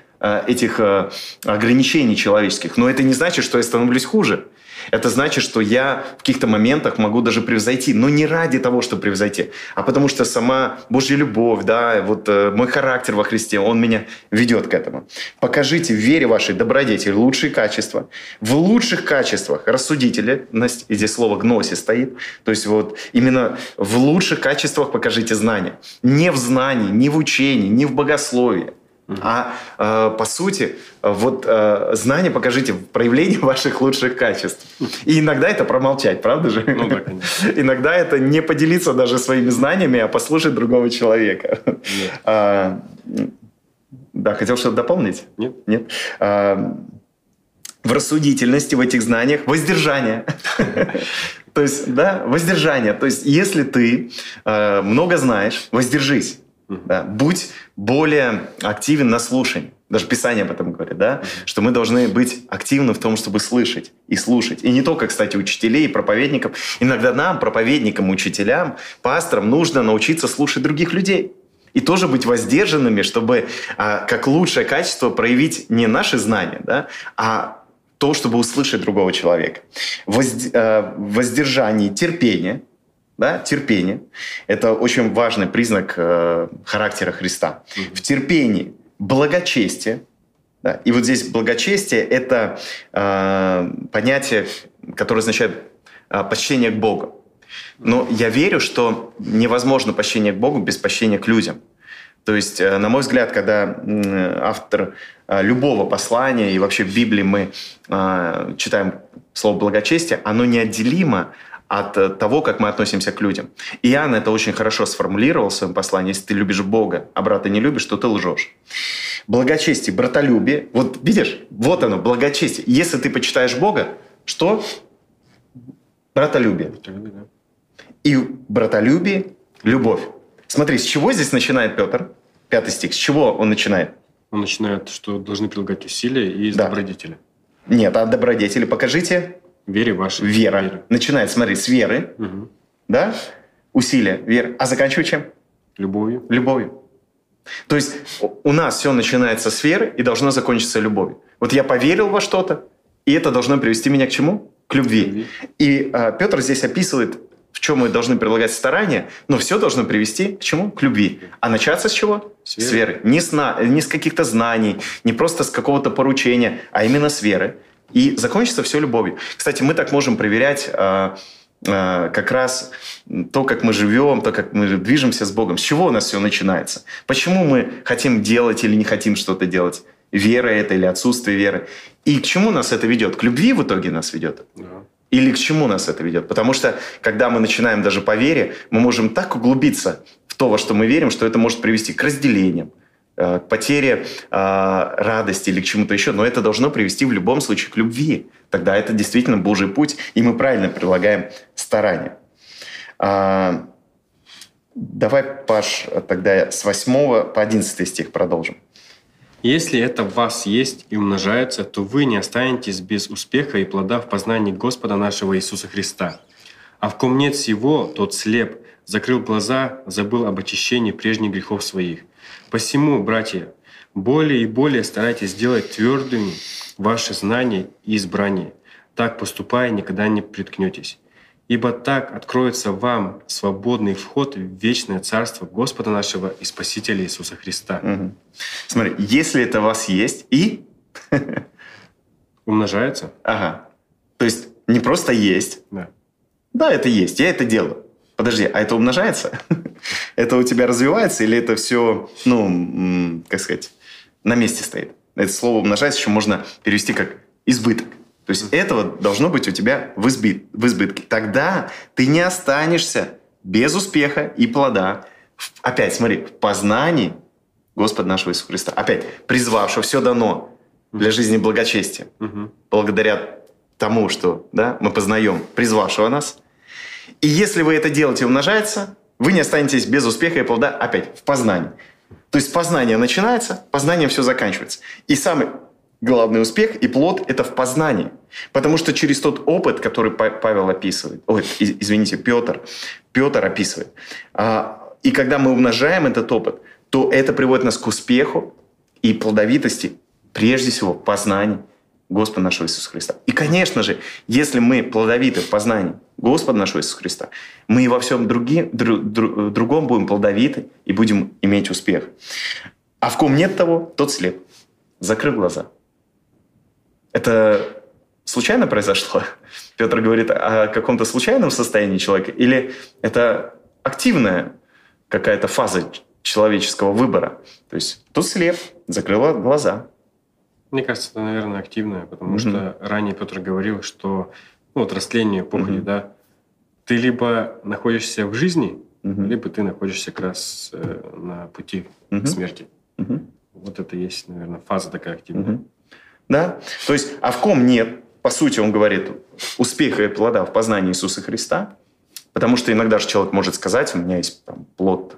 этих э, ограничений человеческих. Но это не значит, что я становлюсь хуже. Это значит, что я в каких-то моментах могу даже превзойти, но не ради того, чтобы превзойти, а потому что сама Божья любовь, да, вот э, мой характер во Христе, он меня ведет к этому. Покажите в вере вашей добродетели лучшие качества. В лучших качествах рассудительность, здесь слово гноси стоит, то есть вот именно в лучших качествах покажите знания. Не в знании, не в учении, не в богословии, а э, по сути, вот э, знание покажите в проявлении [LAUGHS] ваших лучших качеств. И иногда это промолчать, правда же? Ну, да, конечно. [LAUGHS] Иногда это не поделиться даже своими знаниями, а послушать другого человека. [LAUGHS] А, да, хотел что-то дополнить? Нет. Нет. А, в рассудительности, в этих знаниях, воздержание. То есть, да, воздержание. То есть, если ты э, много знаешь, воздержись. Да, будь более активен на слушании. Даже Писание об этом говорит, да? Что мы должны быть активны в том, чтобы слышать и слушать. И не только, кстати, учителей и проповедников. Иногда нам, проповедникам, учителям, пасторам, нужно научиться слушать других людей. И тоже быть воздержанными, чтобы а, как лучшее качество проявить не наши знания, да, а то, чтобы услышать другого человека. Возд, а, воздержание, терпение – да, терпение. Это очень важный признак э, характера Христа. Mm-hmm. В терпении благочестие. Да, и вот здесь благочестие – это э, понятие, которое означает э, почтение к Богу. Но я верю, что невозможно почтение к Богу без почтения к людям. То есть, э, на мой взгляд, когда автор э, любого послания и вообще в Библии мы э, читаем слово благочестие, оно неотделимо от э, того, как мы относимся к людям. Иоанн это очень хорошо сформулировал в своем послании. Если ты любишь Бога, а брата не любишь, то ты лжешь. Благочестие, братолюбие. Вот видишь, вот оно, благочестие. Если ты почитаешь Бога, что? Братолюбие. братолюбие да. И братолюбие – любовь. Смотри, с чего здесь начинает Петр? Пятый стих. С чего он начинает? Он начинает, что должны прилагать усилия и из да. добродетели. Нет, а добродетели покажите. Вере вашей. Вера. Вере. Начинает, смотри, с веры, угу. да, усилия, вера. А заканчивает чем? Любовью. Любовью. То есть у нас все начинается с веры и должно закончиться любовью. Вот я поверил во что-то, и это должно привести меня к чему? К любви. К любви. И а, Петр здесь описывает, в чем мы должны прилагать старания, но все должно привести к чему? К любви. А начаться с чего? С веры. С веры. Не с, на, не с каких-то знаний, не просто с какого-то поручения, а именно с веры. И закончится все любовью. Кстати, мы так можем проверять э, а, как раз то, как мы живем, то, как мы движемся с Богом. С чего у нас все начинается? Почему мы хотим делать или не хотим что-то делать? Вера это или отсутствие веры? И к чему нас это ведет? К любви в итоге нас ведет? Да. Или к чему нас это ведет? Потому что, когда мы начинаем даже по вере, мы можем так углубиться в то, во что мы верим, что это может привести к разделениям, э, к потере э, радости или к чему-то еще. Но это должно привести в любом случае к любви. Тогда это действительно Божий путь, и мы правильно прилагаем старания. А, давай, Паш, тогда с 8 по 11 стих продолжим. Если это в вас есть и умножается, то вы не останетесь без успеха и плода в познании Господа нашего Иисуса Христа. А в ком нет всего, тот слеп, закрыл глаза, забыл об очищении прежних грехов своих. Посему, братья, более и более старайтесь сделать твердыми ваши знания и избрание. Так поступая, никогда не приткнетесь. Ибо так откроется вам свободный вход в вечное царство Господа нашего и Спасителя Иисуса Христа. Угу. Смотри, если это у вас есть и... [LAUGHS] Умножается. Ага. То есть не просто есть. Да. Да, это есть, я это делаю. Подожди, а это умножается? [LAUGHS] это у тебя развивается или это все, ну, как сказать, на месте стоит? Это слово умножается еще можно перевести как избыток. То есть этого должно быть у тебя в, избит, в избытке. Тогда ты не останешься без успеха и плода. Опять, смотри, в познании Господа нашего Иисуса Христа. Опять, призвавшего, все дано для жизни благочестия. Угу. Благодаря тому, что да, мы познаем призвавшего нас. И если вы это делаете умножается, вы не останетесь без успеха и плода опять в познании. То есть познание начинается, познанием все заканчивается. И самый главный успех и плод – это в познании. Потому что через тот опыт, который Павел описывает, ой, извините, Петр, Петр описывает, а, и когда мы умножаем этот опыт, то это приводит нас к успеху и плодовитости, прежде всего, в познании Господа нашего Иисуса Христа. И, конечно же, если мы плодовиты в познании Господа нашего Иисуса Христа, мы и во всем други, дру, дру, другом будем плодовиты и будем иметь успех. А в ком нет того, тот слеп. Закрыв глаза – это случайно произошло? [LAUGHS] Петр говорит о каком-то случайном состоянии человека? Или это активная какая-то фаза человеческого выбора? То есть тут слеп, закрыла глаза. Мне кажется, это, наверное, активное, потому mm-hmm. что ранее Петр говорил, что ну, вот растление похоти, mm-hmm. да, ты либо находишься в жизни, mm-hmm. либо ты находишься как раз э, на пути mm-hmm. к смерти. Mm-hmm. Вот это есть, наверное, фаза такая активная. Mm-hmm. Да? То есть, а в ком нет, по сути, он говорит, успеха и плода в познании Иисуса Христа, потому что иногда же человек может сказать, у меня есть там, плод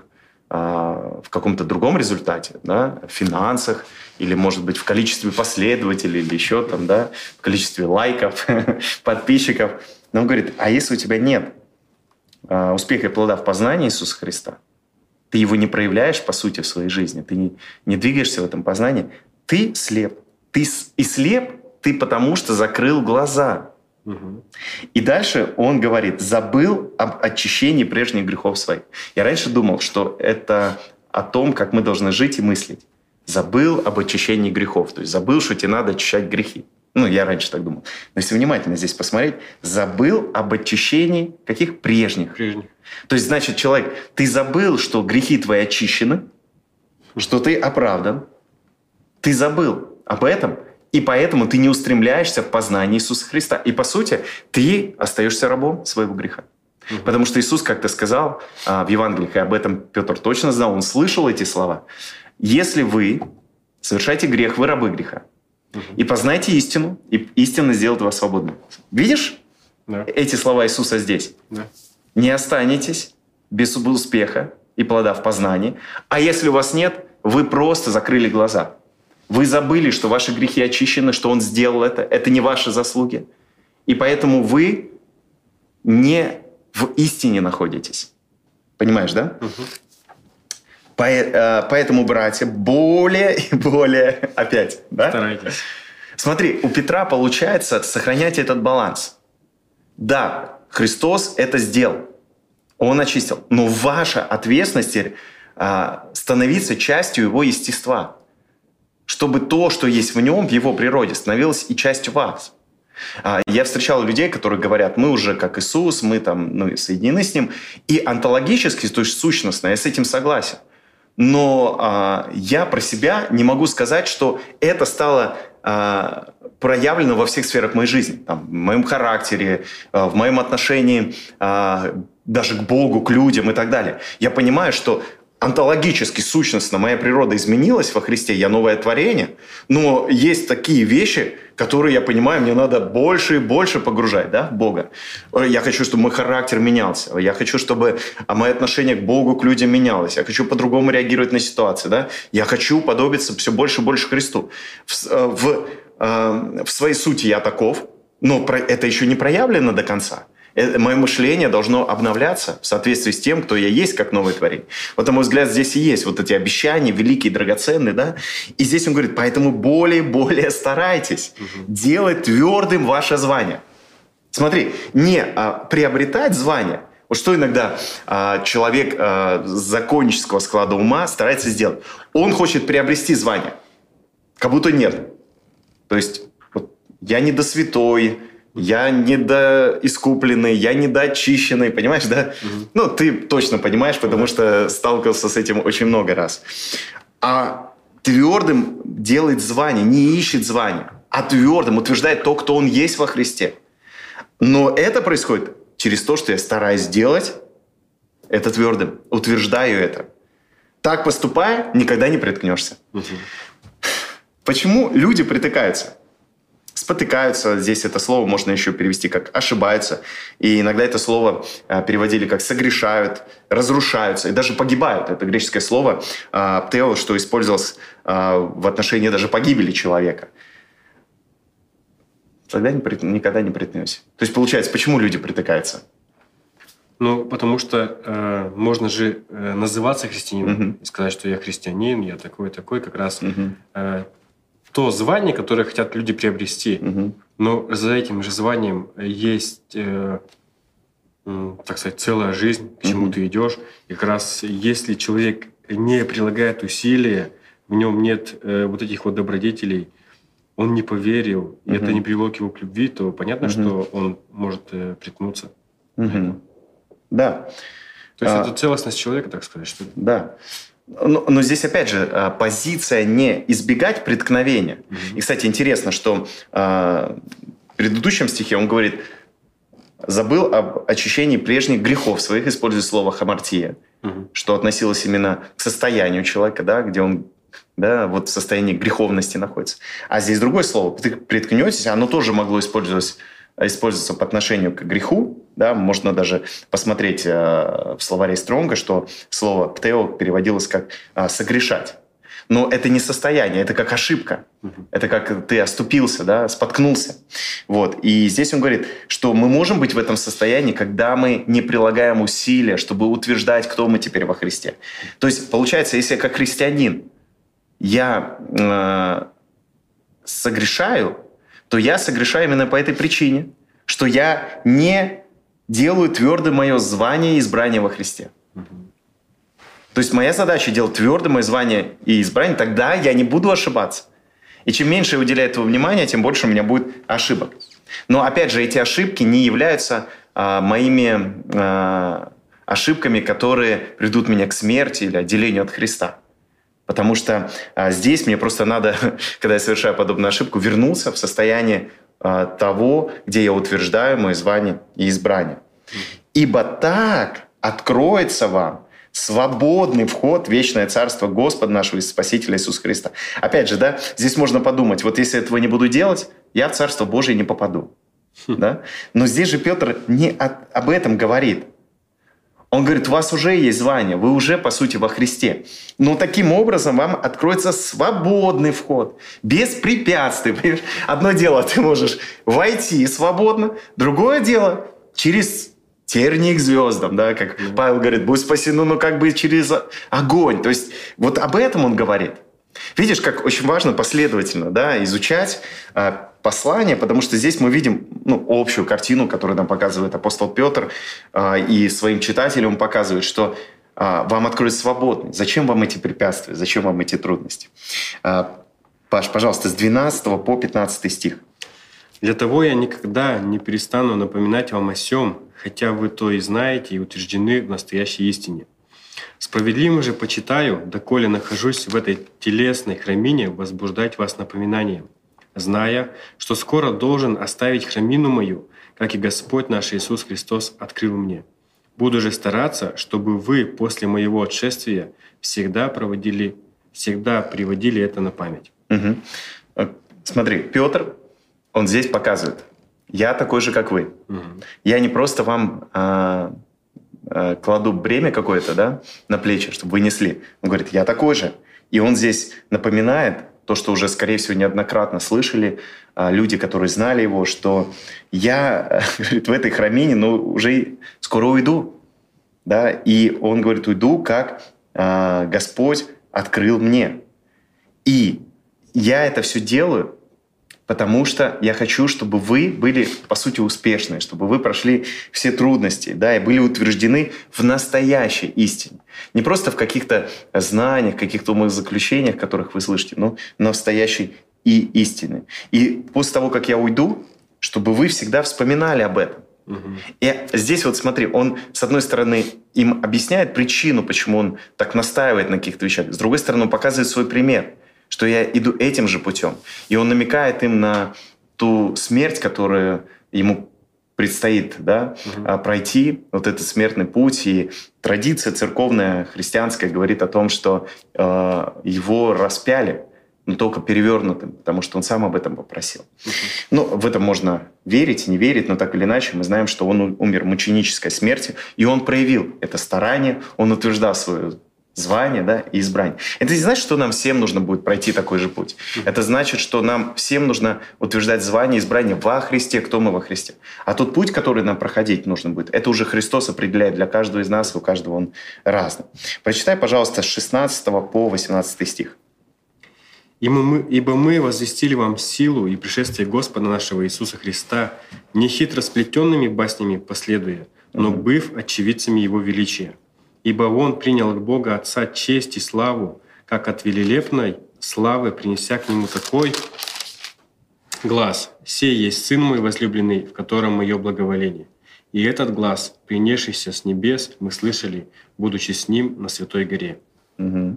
а, в каком-то другом результате, да, в финансах, или, может быть, в количестве последователей, или еще там, да, в количестве лайков, [LAUGHS] подписчиков. Но он говорит, а если у тебя нет а, успеха и плода в познании Иисуса Христа, ты его не проявляешь, по сути, в своей жизни, ты не, не двигаешься в этом познании, ты слеп. Ты и слеп, ты потому что закрыл глаза. Угу. И дальше он говорит, забыл об очищении прежних грехов своих. Я раньше думал, что это о том, как мы должны жить и мыслить. Забыл об очищении грехов. То есть забыл, что тебе надо очищать грехи. Ну, я раньше так думал. Но если внимательно здесь посмотреть, забыл об очищении каких прежних. Прежних. То есть, значит, человек, ты забыл, что грехи твои очищены, что ты оправдан. Ты забыл об этом, и поэтому ты не устремляешься в познание Иисуса Христа. И по сути, ты остаешься рабом своего греха. Угу. Потому что Иисус как-то сказал а, в Евангелии, и об этом Петр точно знал, он слышал эти слова. Если вы совершаете грех, вы рабы греха. Угу. И познайте истину, и истина сделает вас свободным. Видишь да. эти слова Иисуса здесь? Да. Не останетесь без успеха и плода в познании. А если у вас нет, вы просто закрыли глаза. Вы забыли, что ваши грехи очищены, что Он сделал это. Это не ваши заслуги. И поэтому вы не в истине находитесь. Понимаешь, да? Угу. Поэтому, братья, более [LAUGHS] и более опять, да? Старайтесь. Смотри, у Петра получается сохранять этот баланс. Да, Христос это сделал. Он очистил. Но ваша ответственность а, становиться частью его естества чтобы то, что есть в нем, в его природе, становилось и частью вас. А, я встречал людей, которые говорят, мы уже как Иисус, мы там ну, соединены с Ним. И онтологически, то есть сущностно, я с этим согласен. Но а, я про себя не могу сказать, что это стало а, проявлено во всех сферах моей жизни. Там, в моем характере, а, в моем отношении а, даже к Богу, к людям и так далее. Я понимаю, что онтологически, сущностно моя природа изменилась во Христе, я новое творение, но есть такие вещи, которые, я понимаю, мне надо больше и больше погружать да, Бога. Я хочу, чтобы мой характер менялся. Я хочу, чтобы мое отношение к Богу, к людям менялось. Я хочу по-другому реагировать на ситуации. Да? Я хочу подобиться все больше и больше Христу. В, э, в, э, в своей сути я таков, но это еще не проявлено до конца. Э, мое мышление должно обновляться в соответствии с тем, кто я есть, как новое творение. Вот, на мой взгляд, здесь и есть вот эти обещания, великие, драгоценные, да. И здесь он говорит, поэтому более-более старайтесь угу. делать твердым ваше звание. Смотри, не а, приобретать звание, вот что иногда а, человек а, законнического склада ума старается сделать? Он хочет приобрести звание, как будто нет. То есть вот, я не до святой, я недоискупленный, я недоочищенный, понимаешь, да? Угу. Ну, ты точно понимаешь, потому что сталкивался с этим очень много раз. А твердым делает звание, не ищет звание, а твердым утверждает то, кто он есть во Христе. Но это происходит через то, что я стараюсь сделать это твердым, утверждаю это. Так поступая, никогда не приткнешься. Угу. Почему люди притыкаются? Спотыкаются. Здесь это слово можно еще перевести как ошибаются. И иногда это слово э, переводили как согрешают, разрушаются и даже погибают. Это греческое слово э, птео, что использовалось э, в отношении даже погибели человека. Тогда никогда не приткнемся. То есть получается, почему люди притыкаются? Ну, потому что э, можно же э, называться христианином угу. и сказать, что я христианин, я такой, такой, как раз угу. э, то звание, которое хотят люди приобрести. Угу. Но за этим же званием есть, э, так сказать, целая жизнь, к чему угу. ты идешь. И как раз если человек не прилагает усилия, в нем нет э, вот этих вот добродетелей, он не поверил, и это не привело к его к любви, то понятно, угу. что он может э, приткнуться. Угу. Да. То есть а, это целостность человека, так сказать, что ли? Да. Но, но здесь, опять же, а, позиция не избегать преткновения. Mm-hmm. И, кстати, интересно, что э, в предыдущем стихе он говорит, забыл об очищении прежних грехов своих, используя слово хамартия, mm-hmm. что относилось именно к состоянию человека, да, где он да, вот в состоянии греховности находится. А здесь другое слово, приткнетесь, оно тоже могло использоваться используется по отношению к греху, да, можно даже посмотреть э, в словаре Стронга, что слово «птео» переводилось как э, «согрешать». Но это не состояние, это как ошибка. Это как ты оступился, да, споткнулся. Вот. И здесь он говорит, что мы можем быть в этом состоянии, когда мы не прилагаем усилия, чтобы утверждать, кто мы теперь во Христе. То есть, получается, если я как христианин, я э, согрешаю, то я согрешаю именно по этой причине, что я не делаю твердым мое звание и избрание во Христе. То есть моя задача делать твердым мое звание и избрание, тогда я не буду ошибаться. И чем меньше я уделяю этого внимания, тем больше у меня будет ошибок. Но опять же, эти ошибки не являются а, моими а, ошибками, которые придут меня к смерти или отделению от Христа. Потому что а, здесь мне просто надо, [LAUGHS] когда я совершаю подобную ошибку, вернуться в состояние того, где я утверждаю мое звание и избрание. Ибо так откроется вам свободный вход в вечное царство Господа нашего и Спасителя Иисуса Христа. Опять же, да, здесь можно подумать, вот если этого не буду делать, я в Царство Божие не попаду. Хм. Да? Но здесь же Петр не от, об этом говорит. Он говорит, у вас уже есть звание, вы уже, по сути, во Христе. Но таким образом вам откроется свободный вход, без препятствий. Понимаешь? Одно дело, ты можешь войти свободно, другое дело через тернии к звездам, да, как. Павел говорит, будь спасены, ну как бы через огонь. То есть вот об этом он говорит. Видишь, как очень важно последовательно да, изучать а, послание, потому что здесь мы видим ну, общую картину, которую нам показывает апостол Петр, а, и своим читателям показывает, что а, вам откроется свободный. Зачем вам эти препятствия? Зачем вам эти трудности? А, Паш, пожалуйста, с 12 по 15 стих. Для того я никогда не перестану напоминать вам о сем, хотя вы то и знаете и утверждены в настоящей истине. Справедливо же почитаю, доколе нахожусь в этой телесной храмине, возбуждать вас напоминанием, зная, что скоро должен оставить храмину мою, как и Господь наш Иисус Христос открыл мне. Буду же стараться, чтобы вы после моего отшествия всегда проводили, всегда приводили это на память. Угу. Смотри, Петр, он здесь показывает, я такой же, как вы. Угу. Я не просто вам а, кладу бремя какое-то, да, на плечи, чтобы вы несли. Он говорит, я такой же. И он здесь напоминает то, что уже, скорее всего, неоднократно слышали а, люди, которые знали его, что я [LAUGHS] говорит, в этой храмине, ну, уже скоро уйду. Да? И он говорит, уйду, как а, Господь открыл мне. И я это все делаю, потому что я хочу, чтобы вы были, по сути, успешны, чтобы вы прошли все трудности, да, и были утверждены в настоящей истине. Не просто в каких-то знаниях, каких-то умозаключениях, которых вы слышите, но настоящей и истины. И после того, как я уйду, чтобы вы всегда вспоминали об этом. И здесь вот смотри, он, с одной стороны, им объясняет причину, почему он так настаивает на каких-то вещах. С другой стороны, он показывает свой пример – что я иду этим же путем. И он намекает им на ту смерть, которую ему предстоит да, угу. пройти, вот этот смертный путь. И традиция церковная, христианская, говорит о том, что э, его распяли, но только перевернутым, потому что он сам об этом попросил. Угу. Ну, в это можно верить, не верить, но так или иначе мы знаем, что он умер мученической смертью, и он проявил это старание, он утверждал свою звание да, и избрание. Это не значит, что нам всем нужно будет пройти такой же путь. Это значит, что нам всем нужно утверждать звание и избрание во Христе, кто мы во Христе. А тот путь, который нам проходить нужно будет, это уже Христос определяет для каждого из нас, у каждого он разный. Прочитай, пожалуйста, с 16 по 18 стих. Ибо мы, ибо мы возвестили вам силу и пришествие Господа нашего Иисуса Христа, не хитро сплетенными баснями последуя, но быв очевидцами Его величия Ибо Он принял от Бога Отца честь и славу, как от велилепной славы, принеся к Нему такой глаз. «Сей есть Сын мой возлюбленный, в котором мое благоволение». И этот глаз, принесшийся с небес, мы слышали, будучи с Ним на Святой горе. Угу.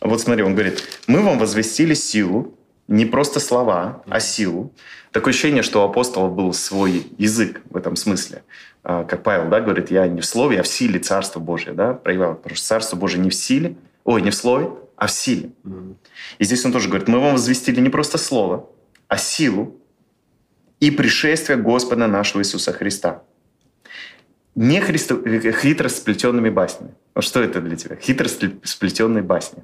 Вот смотри, он говорит, мы вам возвестили силу, не просто слова, а силу. Такое ощущение, что у апостола был свой язык в этом смысле. А, как Павел да, говорит, я не в слове, а в силе Царства Божия. Да, проявлял, потому что Царство Божие не в силе, ой, не в слове, а в силе. И здесь он тоже говорит, мы вам возвестили не просто слово, а силу и пришествие Господа нашего Иисуса Христа. Не христо... хитро сплетенными баснями. Вот что это для тебя? Хитро сплетенные басни.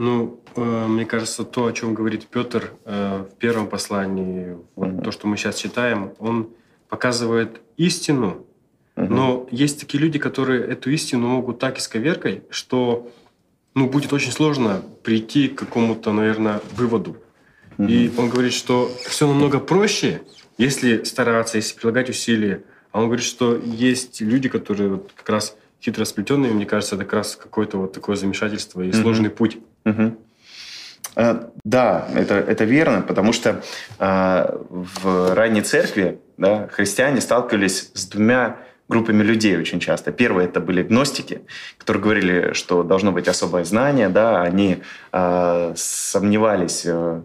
Ну, э, мне кажется, то, о чем говорит Петр э, в первом послании, вот то, что мы сейчас читаем, он показывает истину, mm-hmm. но есть такие люди, которые эту истину могут так исковеркать, что ну, будет очень сложно прийти к какому-то, наверное, выводу. Mm-hmm. И он говорит, что все намного проще, если стараться, если прилагать усилия. А он говорит, что есть люди, которые вот как раз хитро сплетенные, мне кажется, это как раз какое-то вот такое замешательство и mm-hmm. сложный путь. Угу. Да, это, это верно, потому что э, в ранней церкви да, христиане сталкивались с двумя группами людей очень часто. Первые это были гностики, которые говорили, что должно быть особое знание, да, они э, сомневались э,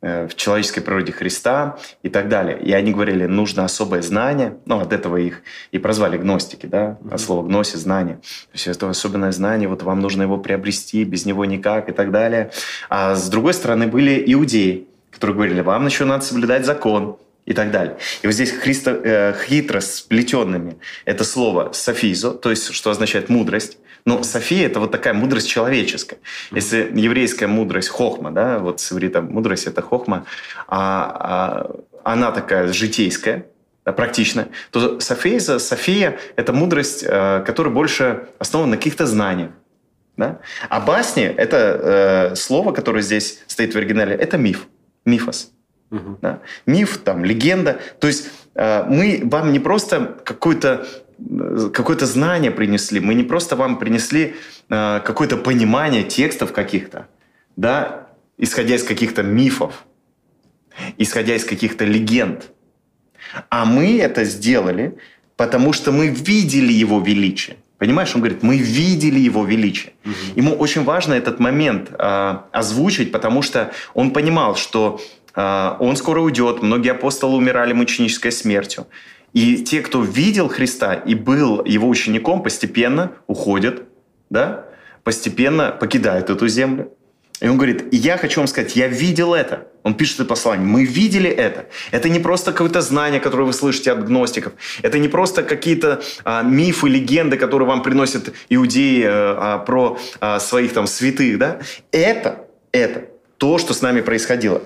в человеческой природе Христа и так далее. И они говорили, нужно особое знание, ну, от этого их и прозвали гностики, да, от слова гноси, знание. То есть это особенное знание, вот вам нужно его приобрести, без него никак и так далее. А с другой стороны были иудеи, которые говорили, вам еще надо соблюдать закон, и так далее. И вот здесь христо, э, хитро сплетенными это слово «софизо», то есть что означает «мудрость», но София – это вот такая мудрость человеческая. Если еврейская мудрость – хохма, да, вот с иврита мудрость – это хохма, а, а она такая житейская, практичная, то София, София – это мудрость, э, которая больше основана на каких-то знаниях. Да? А басни – это э, слово, которое здесь стоит в оригинале, это миф, мифос. Угу. Да? Миф, там, легенда. То есть э, мы вам не просто какой-то какое-то знание принесли. Мы не просто вам принесли э, какое-то понимание текстов каких-то, да, исходя из каких-то мифов. исходя из каких-то легенд. А мы это сделали, потому что мы видели его величие. Понимаешь, он говорит, мы видели его величие. Угу. Ему очень важно этот момент э, озвучить, потому что он понимал, что э, он скоро уйдет, многие апостолы умирали мученической смертью. И те, кто видел Христа и был его учеником, постепенно уходят, да? постепенно покидают эту землю. И он говорит, я хочу вам сказать, я видел это. Он пишет это послание. Мы видели это. Это не просто какое-то знание, которое вы слышите от гностиков. Это не просто какие-то а, мифы, легенды, которые вам приносят иудеи а, про а, своих там святых. Да? Это, это то, что с нами происходило.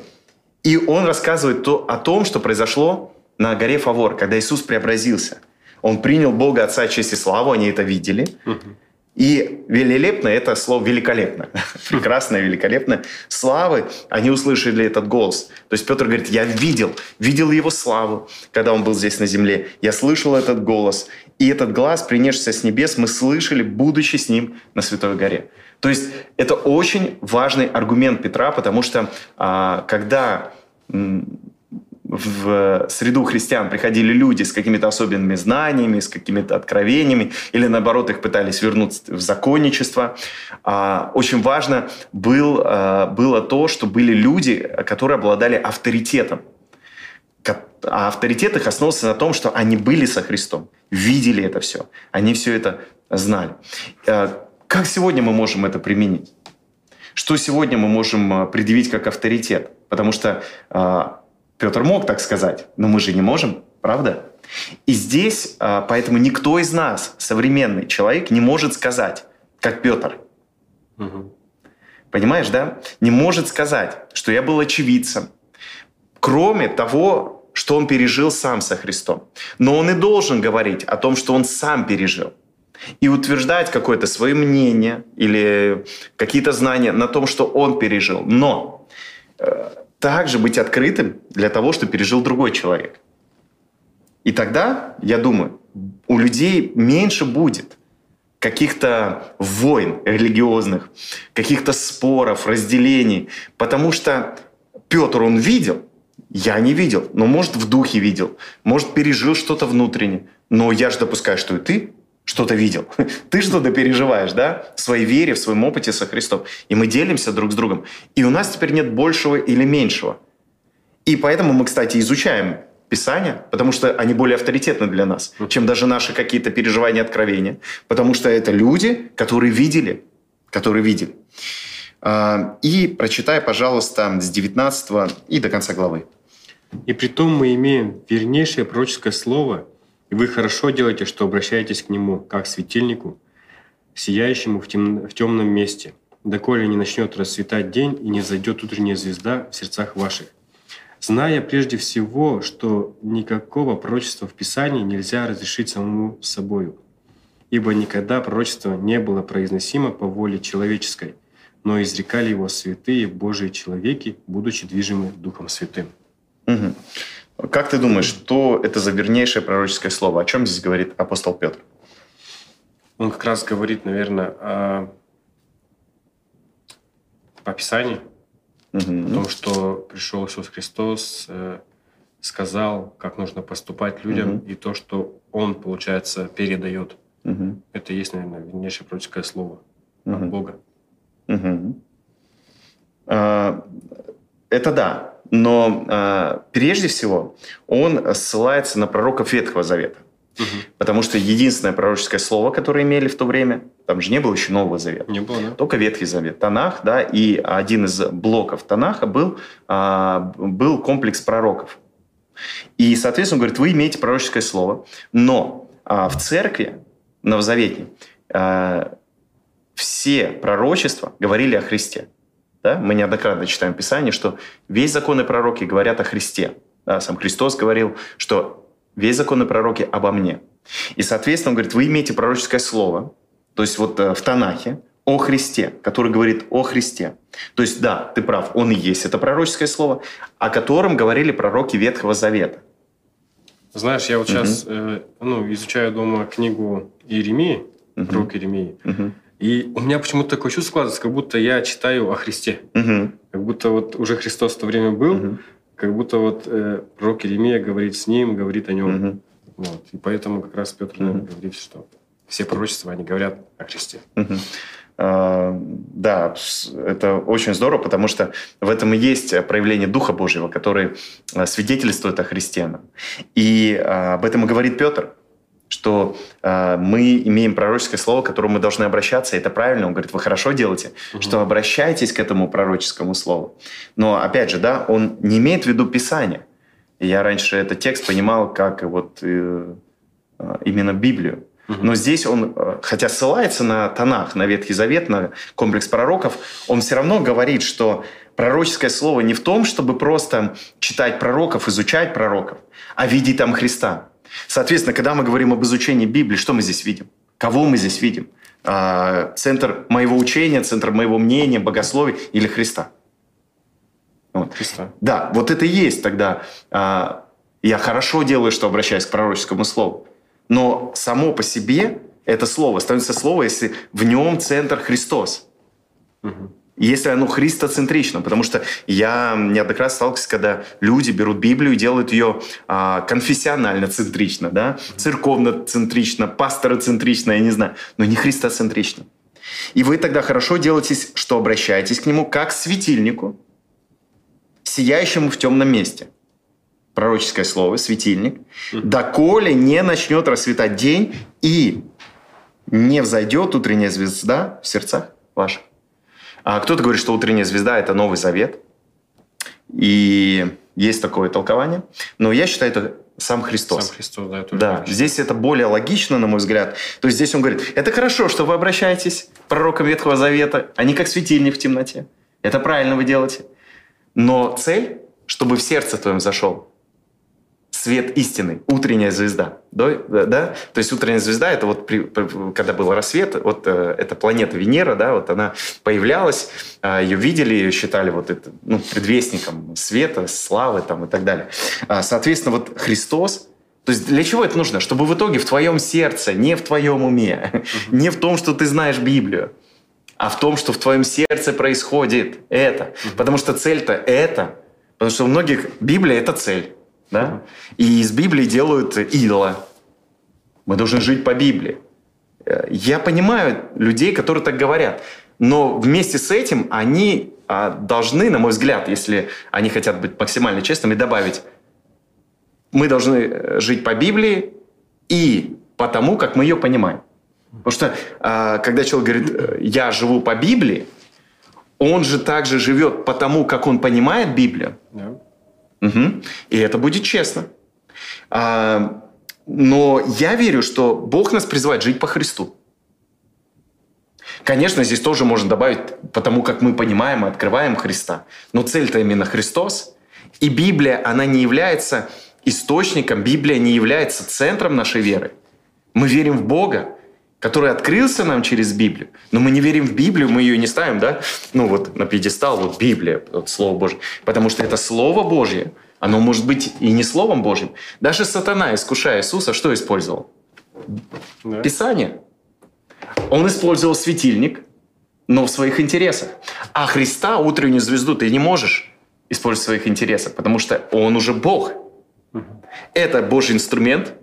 И он рассказывает то, о том, что произошло на горе Фавор, когда Иисус преобразился. Он принял Бога Отца, честь и славу, они это видели. Угу. И великолепно – это слово великолепно. [LAUGHS] Прекрасно, великолепно. Славы, они услышали этот голос. То есть Петр говорит, я видел, видел его славу, когда он был здесь на земле. Я слышал этот голос. И этот глаз, принесшийся с небес, мы слышали, будучи с ним на Святой горе. То есть это очень важный аргумент Петра, потому что а, когда в среду христиан приходили люди с какими-то особенными знаниями, с какими-то откровениями, или наоборот их пытались вернуть в законничество. А, очень важно а, было то, что были люди, которые обладали авторитетом. А авторитет их основывался на том, что они были со Христом, видели это все, они все это знали. А, как сегодня мы можем это применить? Что сегодня мы можем предъявить как авторитет? Потому что Петр мог так сказать, но мы же не можем, правда? И здесь, поэтому никто из нас, современный человек, не может сказать, как Петр. Угу. Понимаешь, да? Не может сказать, что я был очевидцем, кроме того, что он пережил сам со Христом. Но он и должен говорить о том, что он сам пережил. И утверждать какое-то свое мнение или какие-то знания на том, что он пережил. Но э, также быть открытым для того, что пережил другой человек. И тогда, я думаю, у людей меньше будет каких-то войн религиозных, каких-то споров, разделений, потому что Петр, он видел, я не видел, но может в духе видел, может пережил что-то внутреннее, но я же допускаю, что и ты что-то видел. [LAUGHS] Ты что-то переживаешь, да? В своей вере, в своем опыте со Христом. И мы делимся друг с другом. И у нас теперь нет большего или меньшего. И поэтому мы, кстати, изучаем Писания, потому что они более авторитетны для нас, чем даже наши какие-то переживания, откровения. Потому что это люди, которые видели, которые видели. А, и прочитай, пожалуйста, с 19 и до конца главы. «И при том мы имеем вернейшее пророческое слово, и вы хорошо делаете, что обращаетесь к нему, как к светильнику, сияющему в, тем, в темном месте, доколе не начнет расцветать день и не зайдет утренняя звезда в сердцах ваших. Зная прежде всего, что никакого пророчества в Писании нельзя разрешить самому собою, ибо никогда пророчество не было произносимо по воле человеческой, но изрекали его святые Божьи человеки, будучи движимы Духом Святым. Угу. Как ты думаешь, что это за вернейшее пророческое слово? О чем здесь говорит апостол Петр? Он как раз говорит, наверное, о, о Писании, угу. о том, что пришел Иисус Христос, э, сказал, как нужно поступать людям, угу. и то, что Он, получается, передает. Угу. Это и есть, наверное, вернейшее пророческое слово угу. от Бога. Угу. А, это да. Но э, прежде всего он ссылается на пророков Ветхого Завета. Угу. Потому что единственное пророческое слово, которое имели в то время, там же не было еще Нового Завета. Не было, да? Только Ветхий Завет, Танах, да, и один из блоков Танаха был, а, был комплекс пророков. И, соответственно, говорит, вы имеете пророческое слово, но а, в церкви Новозаветней а, все пророчества говорили о Христе. Да? Мы неоднократно читаем в Писании, что весь закон и пророки говорят о Христе. Да? Сам Христос говорил, что весь закон и пророки обо мне. И, соответственно, он говорит, вы имеете пророческое слово, то есть вот э, в Танахе, о Христе, который говорит о Христе. То есть, да, ты прав, он и есть это пророческое слово, о котором говорили пророки Ветхого Завета. Знаешь, я вот сейчас угу. э, ну, изучаю дома книгу Иеремии, угу. пророк Иеремии. Угу. И у меня почему-то такое чувство складывается, как будто я читаю о Христе. Угу. Как будто вот уже Христос в то время был, угу. как будто вот э, пророк Иеремия говорит с ним, говорит о нем. Угу. Вот. И поэтому как раз Петр угу. говорит, что все пророчества, они говорят о Христе. Угу. Да, это очень здорово, потому что в этом и есть проявление Духа Божьего, который а, свидетельствует о Христе. И а, об этом и говорит Петр что э, мы имеем пророческое слово, к которому мы должны обращаться, это правильно. Он говорит, вы хорошо делаете, угу. что обращаетесь к этому пророческому слову. Но, опять же, да, он не имеет в виду Писание. Я раньше этот текст понимал как вот э, э именно Библию. Но здесь он, э, хотя ссылается на Танах, на Ветхий Завет, на комплекс пророков, он все равно говорит, что пророческое слово не в том, чтобы просто читать пророков, изучать пророков, а видеть там Христа. Соответственно, когда мы говорим об изучении Библии, что мы здесь видим? Кого мы здесь видим? А, центр моего учения, центр моего мнения, богословия или Христа? Вот. Христа. Да, вот это и есть тогда. А, я хорошо делаю, что обращаюсь к пророческому слову. Но само по себе это слово становится слово, если в нем центр Христос. Угу если оно христоцентрично, потому что я неоднократно сталкивался, когда люди берут Библию и делают ее а, конфессионально-центрично, да, церковно-центрично, пастороцентрично, я не знаю, но не христоцентрично. И вы тогда хорошо делаете, что обращаетесь к нему как к светильнику, сияющему в темном месте. Пророческое слово, светильник. «Доколе не начнет расцветать день и не взойдет утренняя звезда в сердцах ваших». А кто-то говорит, что утренняя звезда – это Новый Завет. И есть такое толкование. Но я считаю, это сам Христос. Сам Христос, да. Это да, логично. здесь это более логично, на мой взгляд. То есть здесь он говорит, это хорошо, что вы обращаетесь к пророкам Ветхого Завета, они как светильник в темноте. Это правильно вы делаете. Но цель, чтобы в сердце твоем зашел свет истины, утренняя звезда. Да? да? То есть утренняя звезда, это вот при, когда был рассвет, вот э, эта планета Венера, да, вот она появлялась, э, ее видели, ее считали вот это, ну, предвестником света, славы там, и так далее. А, соответственно, вот Христос, то есть для чего это нужно? Чтобы в итоге в твоем сердце, не в твоем уме, uh-huh. не в том, что ты знаешь Библию, а в том, что в твоем сердце происходит это. Uh-huh. Потому что цель-то это. Потому что у многих Библия – это цель. Да? И из Библии делают идола. Мы должны жить по Библии. Э, я понимаю людей, которые так говорят. Но вместе с этим они а, должны, на мой взгляд, если они хотят быть максимально честными, добавить, мы должны э, жить по Библии и по тому, как мы ее понимаем. Потому что а, когда человек говорит, э, я живу по Библии, он же также живет по тому, как он понимает Библию. Yeah. Угу. И это будет честно. А, но я верю, что Бог нас призывает жить по Христу. Конечно, здесь тоже можно добавить, потому как мы понимаем и открываем Христа. Но цель-то именно Христос. И Библия, она не является источником, Библия не является центром нашей веры. Мы верим в Бога, который открылся нам через Библию. Но мы не верим в Библию, мы ее не ставим, да, ну вот на пьедестал, вот Библия, вот Слово Божье. Потому что это Слово Божье, оно может быть и не Словом Божьим. Даже сатана, искушая Иисуса, что использовал? Да. Писание. Он использовал светильник, но в своих интересах. А Христа, утреннюю звезду, ты не можешь использовать в своих интересах, потому что Он уже Бог. Это Божий инструмент –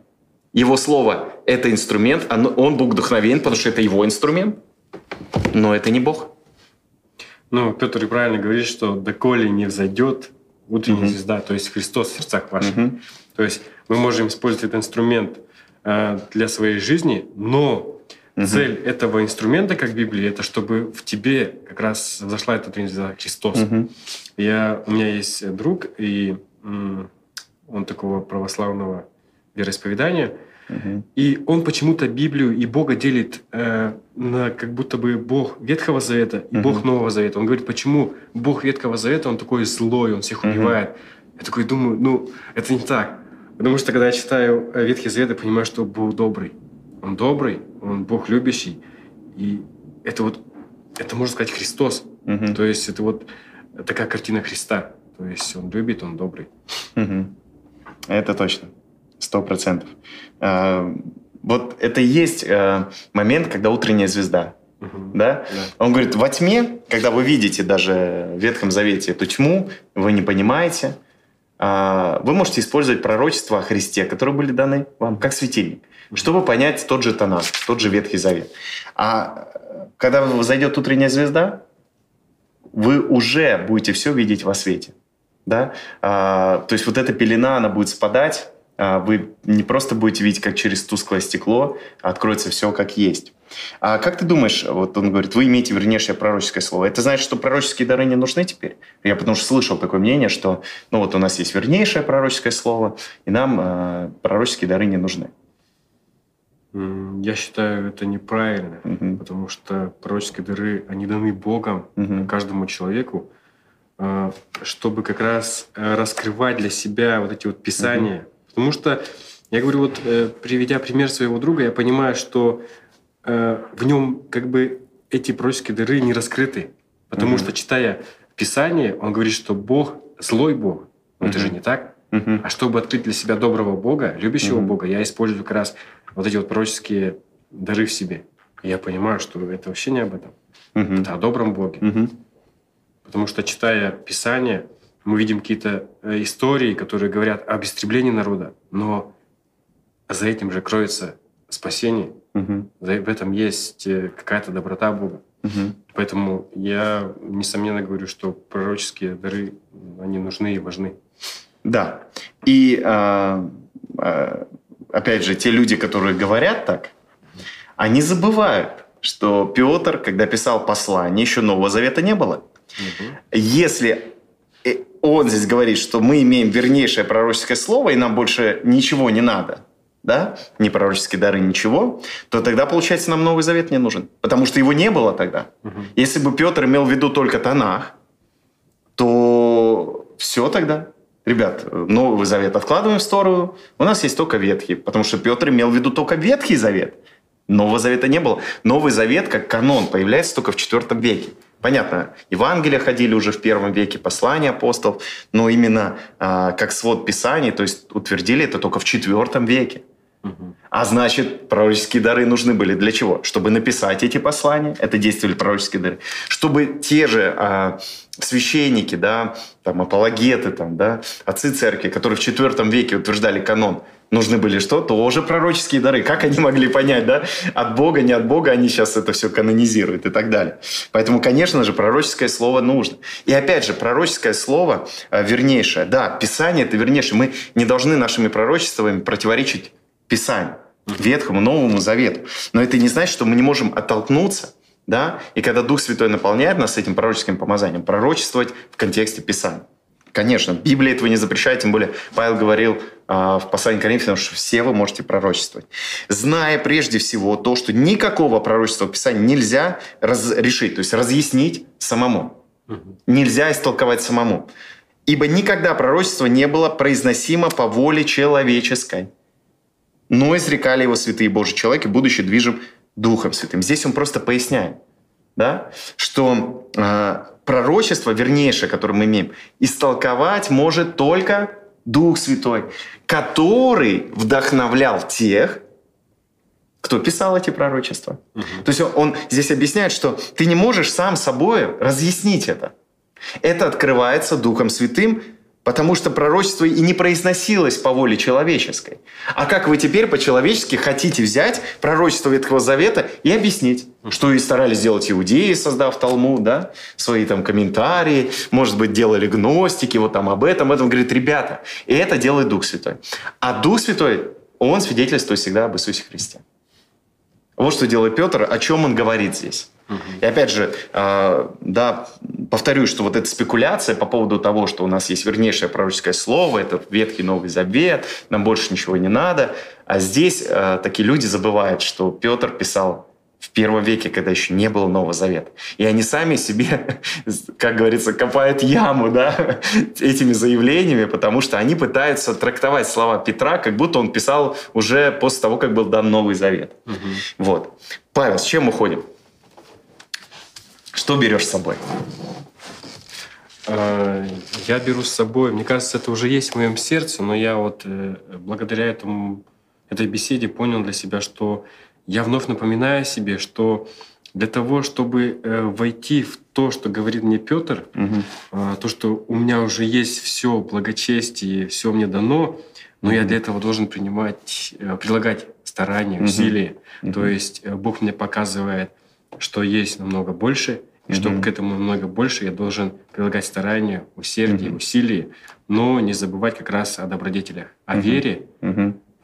его слово – это инструмент, он Бог вдохновен, потому что это его инструмент, но это не Бог. Ну, Петр правильно говорит, что доколе не взойдет утренняя угу. звезда, то есть Христос в сердцах ваших. Угу. То есть мы можем использовать этот инструмент э, для своей жизни, но угу. цель этого инструмента, как Библия, это чтобы в тебе как раз зашла эта утренняя звезда Христос. Угу. Я, у меня есть друг, и м, он такого православного вероисповедания. Угу. И он почему-то Библию и Бога делит э, на как будто бы Бог Ветхого Завета и угу. Бог Нового Завета. Он говорит, почему Бог Ветхого Завета, он такой злой, он всех убивает. Угу. Я такой думаю, ну, это не так. Потому что когда я читаю э, Ветхий Завет, я понимаю, что Бог добрый. Он добрый, он Бог любящий. И это вот, это можно сказать Христос. Угу. То есть это вот такая картина Христа. То есть он любит, он добрый. Угу. Это точно. Сто процентов. А, вот это и есть э, момент, когда утренняя звезда. Угу. Да? да? Он говорит, во тьме, когда вы видите даже в Ветхом Завете эту тьму, вы не понимаете, а, вы можете использовать пророчества о Христе, которые были даны вам, как светильник, чтобы понять тот же Танах, тот же Ветхий Завет. А когда зайдет утренняя звезда, вы уже будете все видеть во свете. Да? А, то есть вот эта пелена, она будет спадать, вы не просто будете видеть, как через тусклое стекло откроется все как есть. А как ты думаешь, вот он говорит, вы имеете вернейшее пророческое слово. Это значит, что пророческие дары не нужны теперь? Я потому что слышал такое мнение, что ну вот у нас есть вернейшее пророческое слово, и нам э, пророческие дары не нужны. Я считаю, это неправильно, угу. потому что пророческие дары, они даны Богом угу. каждому человеку, э, чтобы как раз э, раскрывать для себя вот эти вот писания, угу Потому что, я говорю, вот э, приведя пример своего друга, я понимаю, что э, в нем как бы эти пророческие дыры не раскрыты. Потому mm-hmm. что, читая Писание, он говорит, что Бог злой Бог. Но mm-hmm. это же не так. Mm-hmm. А чтобы открыть для себя доброго Бога, любящего mm-hmm. Бога, я использую как раз вот эти вот пророческие дары в себе. И я понимаю, что это вообще не об этом. Mm-hmm. Это о добром Боге. Mm-hmm. Потому что, читая Писание, мы видим какие-то э, истории, которые говорят об истреблении народа, но за этим же кроется спасение. Угу. В этом есть э, какая-то доброта Бога. Угу. Поэтому я, несомненно, говорю, что пророческие дары, они нужны и важны. Да. И, а, опять же, те люди, которые говорят так, они забывают, что Петр, когда писал послание, еще Нового Завета не было. Угу. Если он здесь говорит, что мы имеем вернейшее пророческое слово, и нам больше ничего не надо, да, не пророческие дары, ничего, то тогда, получается, нам Новый Завет не нужен. Потому что его не было тогда. Угу. Если бы Петр имел в виду только Танах, то все тогда. Ребят, Новый Завет откладываем в сторону. У нас есть только Ветхий, потому что Петр имел в виду только Ветхий Завет. Нового Завета не было. Новый Завет, как канон, появляется только в IV веке. Понятно, Евангелия ходили уже в первом веке, послания апостолов, но именно э, как свод Писаний, то есть утвердили это только в четвертом веке. Угу. А значит, пророческие дары нужны были для чего? Чтобы написать эти послания, это действовали пророческие дары. Чтобы те же э, священники, да, там, апологеты, там, да, отцы церкви, которые в четвертом веке утверждали канон, нужны были что? Тоже пророческие дары. Как они могли понять, да? От Бога, не от Бога они сейчас это все канонизируют и так далее. Поэтому, конечно же, пророческое слово нужно. И опять же, пророческое слово э, вернейшее. Да, Писание – это вернейшее. Мы не должны нашими пророчествами противоречить Писанию. Ветхому, Новому Завету. Но это не значит, что мы не можем оттолкнуться да? И когда Дух Святой наполняет нас этим пророческим помазанием, пророчествовать в контексте Писания. Конечно, Библия этого не запрещает, тем более Павел говорил э, в послании к Коринфянам, что все вы можете пророчествовать. Зная прежде всего то, что никакого пророчества в Писании нельзя разрешить, то есть разъяснить самому. Нельзя истолковать самому. Ибо никогда пророчество не было произносимо по воле человеческой. Но изрекали его святые Божьи человеки, будучи движим Духом Святым. Здесь он просто поясняет, да, что э, пророчество, вернейшее, которое мы имеем, истолковать может только Дух Святой, который вдохновлял тех, кто писал эти пророчества. Угу. То есть он, он здесь объясняет, что ты не можешь сам собой разъяснить это. Это открывается Духом Святым, потому что пророчество и не произносилось по воле человеческой. А как вы теперь по-человечески хотите взять пророчество Ветхого Завета и объяснить, что и старались сделать иудеи, создав Талмуд, да, свои там комментарии, может быть, делали гностики, вот там об этом, об этом. Говорит, ребята, и это делает Дух Святой. А Дух Святой, он свидетельствует всегда об Иисусе Христе. Вот что делает Петр, о чем он говорит здесь. И опять же, э, да, повторюсь, что вот эта спекуляция по поводу того, что у нас есть вернейшее пророческое слово, это Ветхий Новый Завет, нам больше ничего не надо. А здесь э, такие люди забывают, что Петр писал в первом веке, когда еще не было Нового Завета. И они сами себе, [LAUGHS] как говорится, копают яму да, этими заявлениями, потому что они пытаются трактовать слова Петра, как будто он писал уже после того, как был дан Новый Завет. Угу. Вот. Павел, с чем уходим? Что берешь с собой? А, я беру с собой, мне кажется, это уже есть в моем сердце, но я вот э, благодаря этому, этой беседе понял для себя, что я вновь напоминаю себе, что для того, чтобы э, войти в то, что говорит мне Петр, угу. э, то, что у меня уже есть все благочестие, все мне дано, но угу. я для этого должен принимать, э, прилагать старания, усилия. Угу. То есть э, Бог мне показывает, что есть намного больше, и чтобы к этому намного больше, я должен прилагать старания, усердие, усилия, но не забывать как раз о добродетелях, о вере,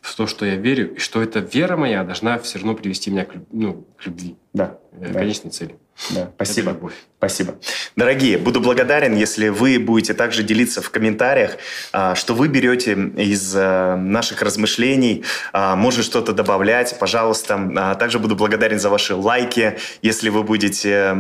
в то, что я верю, и что эта вера моя должна все равно привести меня к, ну, к любви, да, к конечной цели. Да, спасибо. Спасибо. Дорогие, буду благодарен, если вы будете также делиться в комментариях, а, что вы берете из а, наших размышлений, а, может что-то добавлять, пожалуйста. Также буду благодарен за ваши лайки, если вы будете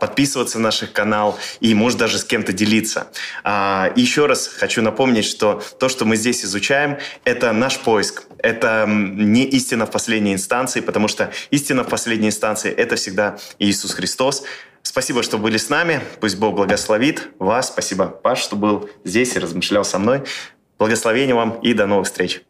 подписываться на наш канал и, может, даже с кем-то делиться. Еще раз хочу напомнить, что то, что мы здесь изучаем, это наш поиск. Это не истина в последней инстанции, потому что истина в последней инстанции – это всегда Иисус Христос. Спасибо, что были с нами. Пусть Бог благословит вас. Спасибо, Паш, что был здесь и размышлял со мной. Благословения вам и до новых встреч.